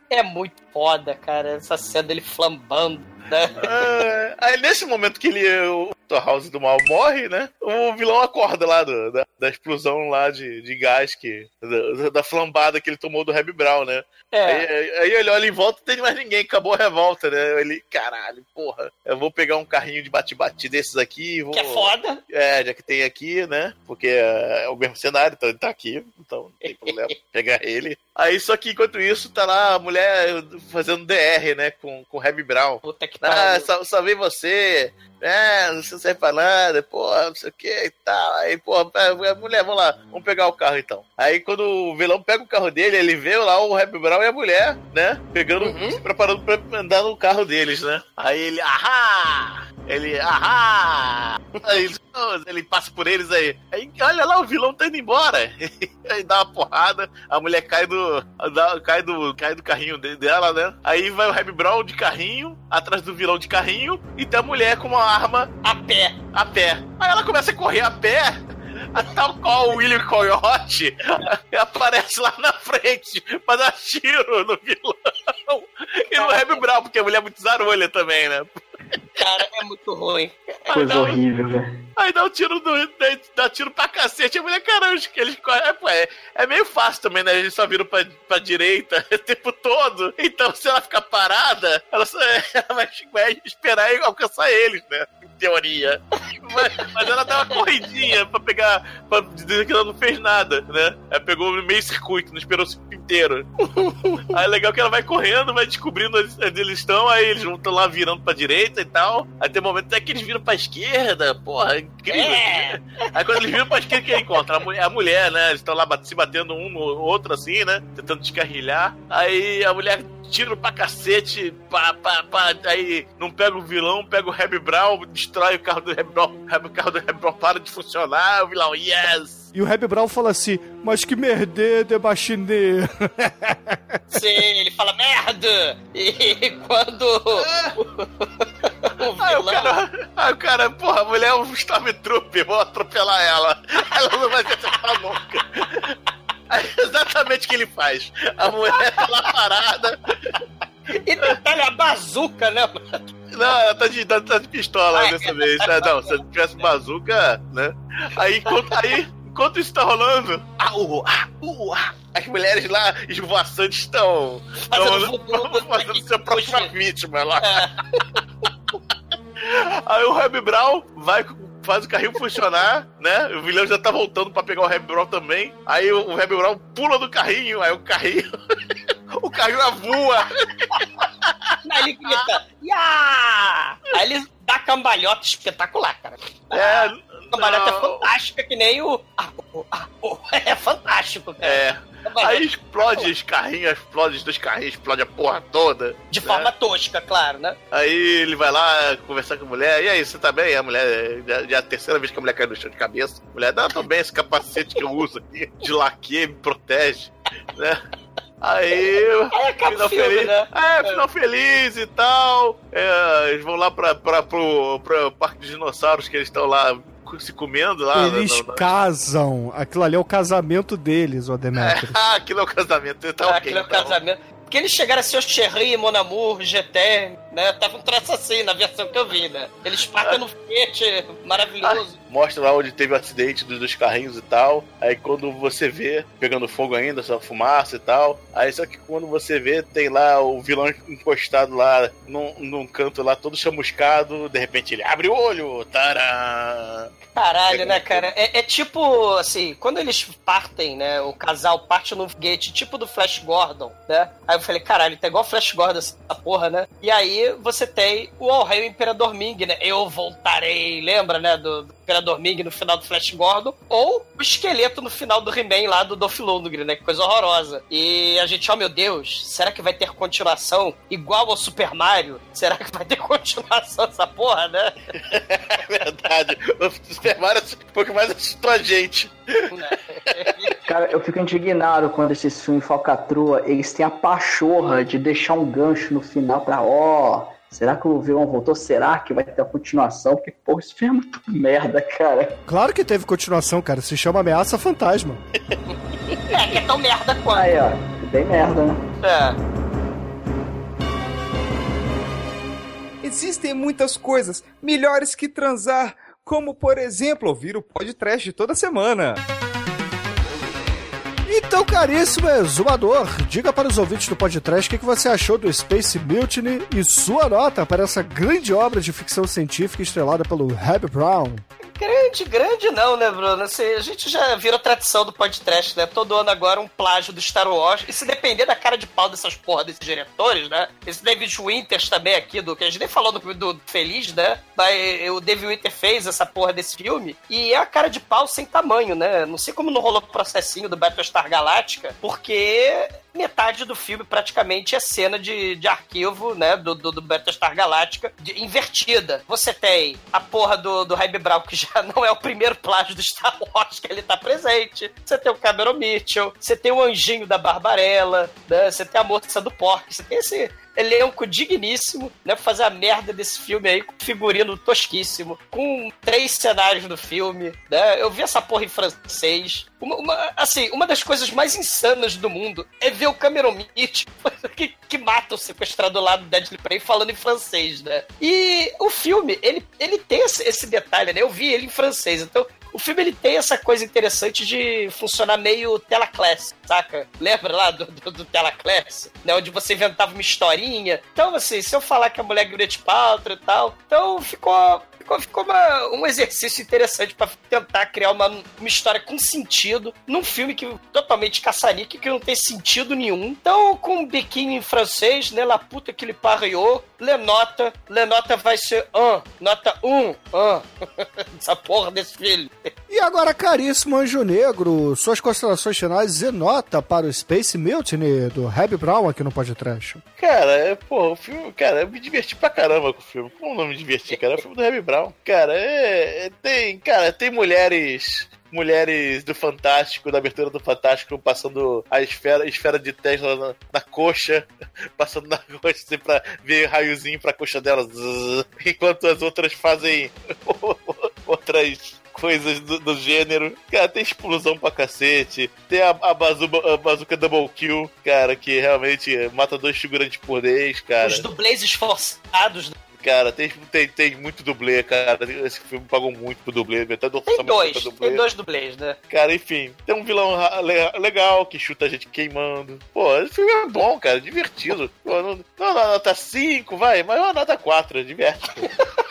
Speaker 5: É muito foda, cara. Essa cena dele flambando, né?
Speaker 6: Ah, aí nesse momento que ele, o. House do mal morre, né? O vilão acorda lá do- da, da explosão lá de, de gás que. Da, da flambada que ele tomou do Reb Brown, né?
Speaker 5: É.
Speaker 6: Aí, aí ele olha em volta não tem mais ninguém, acabou a revolta, né? Ele, caralho, porra, eu vou pegar um carrinho de bate-bate desses aqui e vou.
Speaker 5: Que é foda.
Speaker 6: É, já que tem aqui, né? Porque é, é o mesmo cenário, então ele tá aqui, então não tem problema pegar ele. Aí, só que enquanto isso, tá lá a mulher fazendo DR, né? Com, com o Reb Brown.
Speaker 5: Puta que
Speaker 6: Ah,
Speaker 5: pariu.
Speaker 6: sal- salvei você. É, não serve pra nada, porra, não sei o que e tal. Aí, porra, mulher, vamos lá, vamos pegar o carro então. Aí quando o vilão pega o carro dele, ele vê lá o Rap Brown e a mulher, né? Pegando,
Speaker 5: Uhum.
Speaker 6: se preparando pra andar no carro deles, né? Aí ele, ahá! Ele, ahá! Aí ele, passa por eles aí. Aí olha lá, o vilão tá indo embora. Aí dá uma porrada, a mulher cai do. dá- cai do, cai do carrinho de- dela, né? Aí vai o Rap Brown de carrinho, atrás do vilão de carrinho, e tem a mulher com uma arma
Speaker 5: A pé.
Speaker 6: a pé. Aí ela começa a correr a pé, tal qual o William Coyote aparece lá na frente pra dar tiro no vilão. E no Reb Brown, porque a mulher é muito zarolha também, né?
Speaker 5: Cara, é muito ruim.
Speaker 7: Coisa
Speaker 6: dá um-
Speaker 7: horrível, velho.
Speaker 6: Aí dá um tiro no, dá, dá tiro pra cacete. A mulher, caramba, eles, eles correm. É, é, é meio fácil também, né? Eles só viram pra, pra direita o tempo todo. Então, se ela ficar parada, ela, só- ela vai, vai esperar e alcançar eles, né? Em teoria. Mas, mas ela dá uma corridinha pra pegar. pra dizer que ela não fez nada, né? Ela pegou no meio circuito, não esperou o circuito inteiro. Aí é legal que ela vai correndo, vai descobrindo onde eles estão, aí eles estão lá virando pra direita e tal. Aí tem um momento até que eles viram pra esquerda, porra, incrível.
Speaker 5: É.
Speaker 6: Aí quando eles viram pra esquerda, quem encontra? A mulher, a mulher, né? Eles estão lá se batendo um no outro assim, né? Tentando descarrilhar. Aí a mulher tira pra cacete, pá, pá, pá. Aí não pega o vilão, pega o Reb Brown, destrói o carro do Reb Brown. O carro do Reb Brown para de funcionar. O vilão, yes!
Speaker 4: E o Happy Brown fala assim, mas que merde de machinê.
Speaker 5: Sim, ele fala merda! E quando. o
Speaker 6: Aí o
Speaker 5: vilão-
Speaker 6: cara, aí o cara, porra, a mulher é um Stormtrooper, vou atropelar ela. Ela não vai se acertar nunca. Aí, é exatamente o que ele faz. A mulher tá lá parada.
Speaker 5: E detalhe, a bazuca, né, mano?
Speaker 6: Não, ela tá de, tá, tá de pistola
Speaker 5: Ai,
Speaker 6: dessa vez. É, não, se tivesse bazuca, né? Aí, aí, enquanto isso tá rolando, ah, uh, ah, as mulheres lá esvoaçantes estão
Speaker 5: Fazendo voodoo,
Speaker 6: fazendo sua própria
Speaker 5: fugir.
Speaker 6: vítima lá.
Speaker 5: É.
Speaker 6: Aí o Reb Brown vai, faz o carrinho funcionar, né? O vilão já tá voltando pra pegar o Reb Brown também. Aí o, Reb Brown pula do carrinho, aí o carrinho. o carrinho voa.
Speaker 5: Aí ele grita, Ya! Aí ele dá cambalhota espetacular, cara.
Speaker 6: É,
Speaker 5: cambalhota é fantástica, que nem o. Ah, o- ah, o- É fantástico, cara.
Speaker 6: É. Aí explode os carrinhos, explode os dois carrinhos, explode a porra toda.
Speaker 5: De
Speaker 6: né?
Speaker 5: forma tosca, claro, né?
Speaker 6: Aí ele vai lá conversar com a mulher, e aí, você tá bem? A mulher, já, é a terceira vez que a mulher cai no chão de cabeça. A mulher, não, tô bem, esse capacete que eu uso aqui, de laque, me protege, né? Aí,
Speaker 5: Aí acaba
Speaker 6: final
Speaker 5: filme,
Speaker 6: feliz.
Speaker 5: né?
Speaker 6: É, final feliz e tal. É, eles vão lá pra, pra, pro, pro parque de dinossauros que eles estão lá se comendo lá.
Speaker 4: Eles
Speaker 6: no- no-
Speaker 4: casam. Aquilo ali é o casamento deles, o Demetrius.
Speaker 6: Ah, aquilo é o casamento. Tá
Speaker 5: Ah,
Speaker 6: ok,
Speaker 5: aquele é o
Speaker 6: então.
Speaker 5: casamento. Porque eles chegaram a ser o Cherry, Mon Amour, GT, né? Tava um traço assim na versão que eu vi, né? Eles partem no foguete maravilhoso.
Speaker 6: Mostra lá onde teve o acidente dos, dos carrinhos e tal. Aí quando você vê, pegando fogo ainda, só fumaça e tal. Aí só que quando você vê, tem lá o vilão encostado lá num, num canto lá, todo chamuscado. De repente ele abre o olho. Tará!
Speaker 5: Caralho, né, cara? É, é tipo, assim, quando eles partem, né? O casal parte no foguete, tipo do Flash Gordon, né? Aí eu falei, caralho, tá igual Flash Gordon essa porra, né? E aí você tem o All Hail Imperador Ming, né? Eu voltarei, lembra, né? Do, do Imperador Ming no final do Flash Gordon. Ou o esqueleto no final do He-Man lá do Dolph Lundgren, né? Que coisa horrorosa. E a gente, oh meu Deus, será que vai ter continuação igual ao Super Mario? Será que vai ter continuação essa porra, né?
Speaker 6: É verdade. O Super Mario foi o que mais assustou a gente.
Speaker 7: Cara, eu fico indignado quando esses filmes falcatrua, eles têm a pachorra de deixar um gancho no final pra, ó, será que o vilão voltou? Será que vai ter a continuação? Porque, pô, esse filme é muito merda, cara.
Speaker 4: Claro que teve continuação, cara. Se chama Ameaça Fantasma.
Speaker 5: É, que é tão merda quanto.
Speaker 7: Aí, ó, bem merda, né?
Speaker 5: É.
Speaker 2: Existem muitas coisas melhores que transar, como por exemplo ouvir o podcast toda semana.
Speaker 4: Então, caríssimo exumador, diga para os ouvintes do podcast o que você achou do Space Mutiny e sua nota para essa grande obra de ficção científica estrelada pelo Happy Brown.
Speaker 5: Grande, grande não, né, Bruno? Assim, a gente já virou tradição do podcast, né? Todo ano agora um plágio do Star Wars. E se depender da cara de pau dessas porra desses diretores, né? Esse David Winters também aqui, do que a gente nem falou do, do Feliz, né? Mas o David Winter fez essa porra desse filme. E é a cara de pau sem tamanho, né? Não sei como não rolou o processinho do Battlestar Galactica, porque metade do filme praticamente é cena de, de arquivo, né, do, do, do Battlestar Galactica, de- invertida. Você tem a porra do, do Jaime Brown, que já não é o primeiro plágio do Star Wars que ele tá presente. Você tem o Cameron Mitchell, você tem o Anjinho da Barbarella, né, você tem a Moça do Porco, você tem esse elenco digníssimo, né, fazer a merda desse filme aí, com figurino tosquíssimo, com três cenários no filme, né, eu vi essa porra em francês, uma, uma- assim, uma das coisas mais insanas do mundo é ver o Cameron Mitchell que, que mata o sequestrador lá do Deadly Prey falando em francês, né? E o filme, ele, ele tem esse, esse detalhe, né? Eu vi ele em francês, então o filme ele tem essa coisa interessante de funcionar meio tela class, saca? Lembra lá do, do, do tela class, né? Onde você inventava uma historinha. Então, assim, se eu falar que a mulher é Gwyneth Paltrow e tal, então ficou ficou, ficou uma- um exercício interessante pra tentar criar uma, uma história com sentido num filme que totalmente caçanique, que não tem sentido nenhum. Então, com um biquinho em francês, né? La puta que ele pariou, Lenota, Lenota vai ser um, nota um, um. Essa porra desse filme.
Speaker 4: E agora, caríssimo Anjo Negro, suas considerações finais e nota para o Space Mutiny do Happy Brown aqui no podcast.
Speaker 6: Cara, é, pô, o filme, cara, eu me diverti pra caramba com o filme. Como não me diverti, cara? É o filme do Heavy Brown. Cara, é, é- tem, cara, tem mulheres mulheres do Fantástico, da abertura do Fantástico, passando a esfera, a esfera de Tesla na, na coxa, passando na coxa assim, pra ver raiozinho pra coxa delas, enquanto as outras fazem outras coisas do, do gênero. Cara, tem explosão pra cacete. Tem a, a, bazuba, a bazuca Double Kill, cara, que realmente mata dois figurantes por vez, cara.
Speaker 5: Os dublês esforçados.
Speaker 6: Cara, tem, tem, tem muito dublê, cara. Esse filme pagou muito pro dublê. Metade do
Speaker 5: Tem dois,
Speaker 6: dublê.
Speaker 5: tem dois dublês, né?
Speaker 6: Cara, enfim, tem um vilão legal que chuta a gente queimando. Pô, esse filme é bom, cara, divertido. Pô, não, não dá nota 5, vai, mas é uma nota 4, diverte.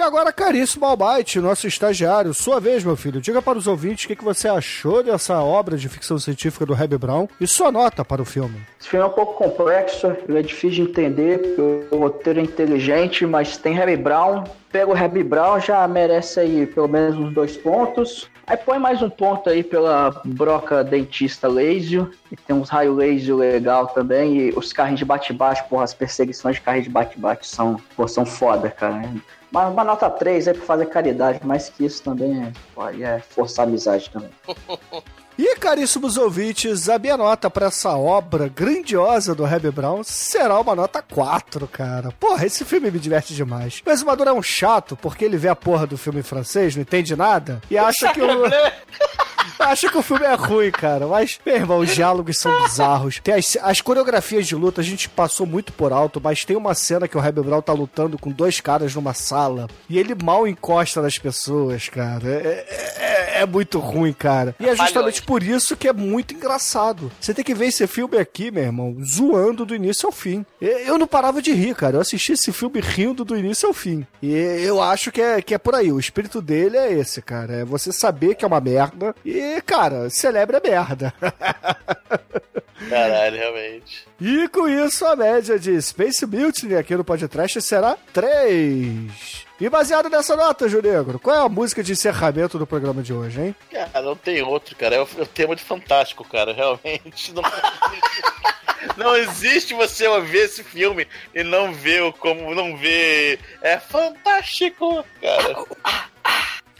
Speaker 4: E agora, caríssimo Almighty, nosso estagiário, sua vez, meu filho. Diga para os ouvintes o que, que você achou dessa obra de ficção científica do Hebe Brown e sua nota para o filme.
Speaker 7: Esse filme é um pouco complexo, ele é difícil de entender, o roteiro é inteligente, mas tem Harry Brown. Pega o Harry Brown, já merece aí pelo menos uns dois pontos. Aí põe mais um ponto aí pela broca dentista laser. E tem uns raio laser legal também. E os carrinhos de bate-bate, porra, as perseguições de carrinhos de bate-bate são, são foda, cara. Uma, uma nota 3 aí pra fazer caridade, mais que isso também é, é forçar a amizade também.
Speaker 4: E, caríssimos ouvintes, a minha nota para essa obra grandiosa do Hebe Brown será uma nota 4, cara. Porra, esse filme me diverte demais. O Exumador é um chato, porque ele vê a porra do filme em francês, não entende nada, e acha que o... Acha que o filme é ruim, cara. Mas, meu irmão, os diálogos são bizarros. Tem as, as coreografias de luta, a gente passou muito por alto, mas tem uma cena que o Hebe Brown tá lutando com dois caras numa sala. E ele mal encosta nas pessoas, cara. É, é- é muito ruim, cara. E é justamente por isso que é muito engraçado. Você tem que ver esse filme aqui, meu irmão, zoando do início ao fim. Eu não parava de rir, cara. Eu assisti esse filme rindo do início ao fim. E eu acho que é, que é por aí. O espírito dele é esse, cara. É você saber que é uma merda. E, cara, celebre a merda.
Speaker 6: Caralho, realmente.
Speaker 4: E com isso, a média de Space Mutiny aqui no podcast será 3. E baseado nessa nota, Junegro, qual é a música de encerramento do programa de hoje, hein?
Speaker 6: Cara, não tem outro, cara. É o, é o tema de fantástico, cara. Realmente. Não, não existe você ver esse filme e não ver o como não ver. É fantástico, cara.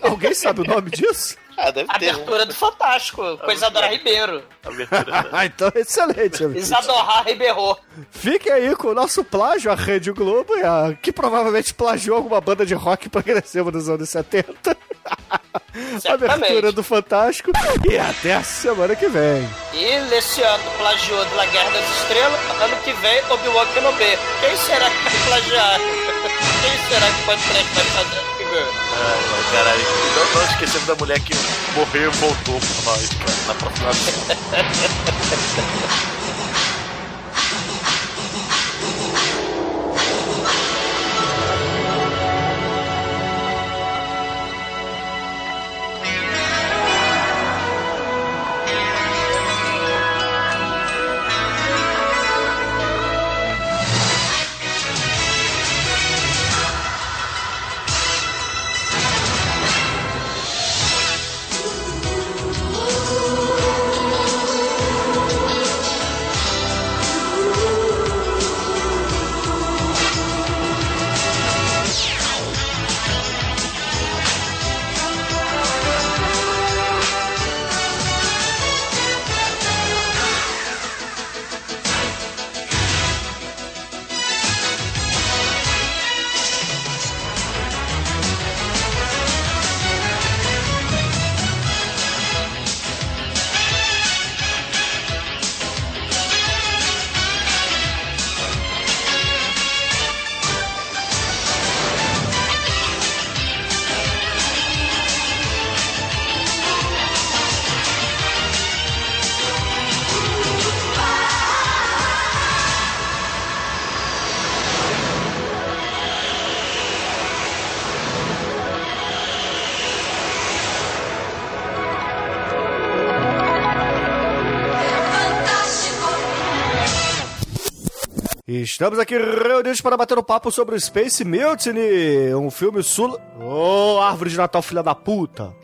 Speaker 4: Alguém sabe o nome disso?
Speaker 6: Ah, deve ter.
Speaker 5: Abertura do Fantástico, com Isadora Ribeiro.
Speaker 6: Abertura.
Speaker 4: Ah, então excelente.
Speaker 5: Isadora Ribeiro.
Speaker 4: Fique aí com o nosso plágio, a Rede Globo, a- que provavelmente plagiou alguma banda de rock progressiva dos anos 70. Abertura do Fantástico. E até a semana que vem.
Speaker 5: E nesse ano plagiou de La Guerra das Estrelas, ano que vem Obi-Wan Kenobi. Quem será que vai plagiar? Quem será que pode prestar fazer?
Speaker 6: Ai, ai, caralho. Não, não esquecemos da mulher que morreu e voltou por nós, cara. Na próxima
Speaker 4: Estamos aqui reunidos para bater um papo sobre o Space Mutiny, um filme sul... Ô, árvore de Natal, filha da puta!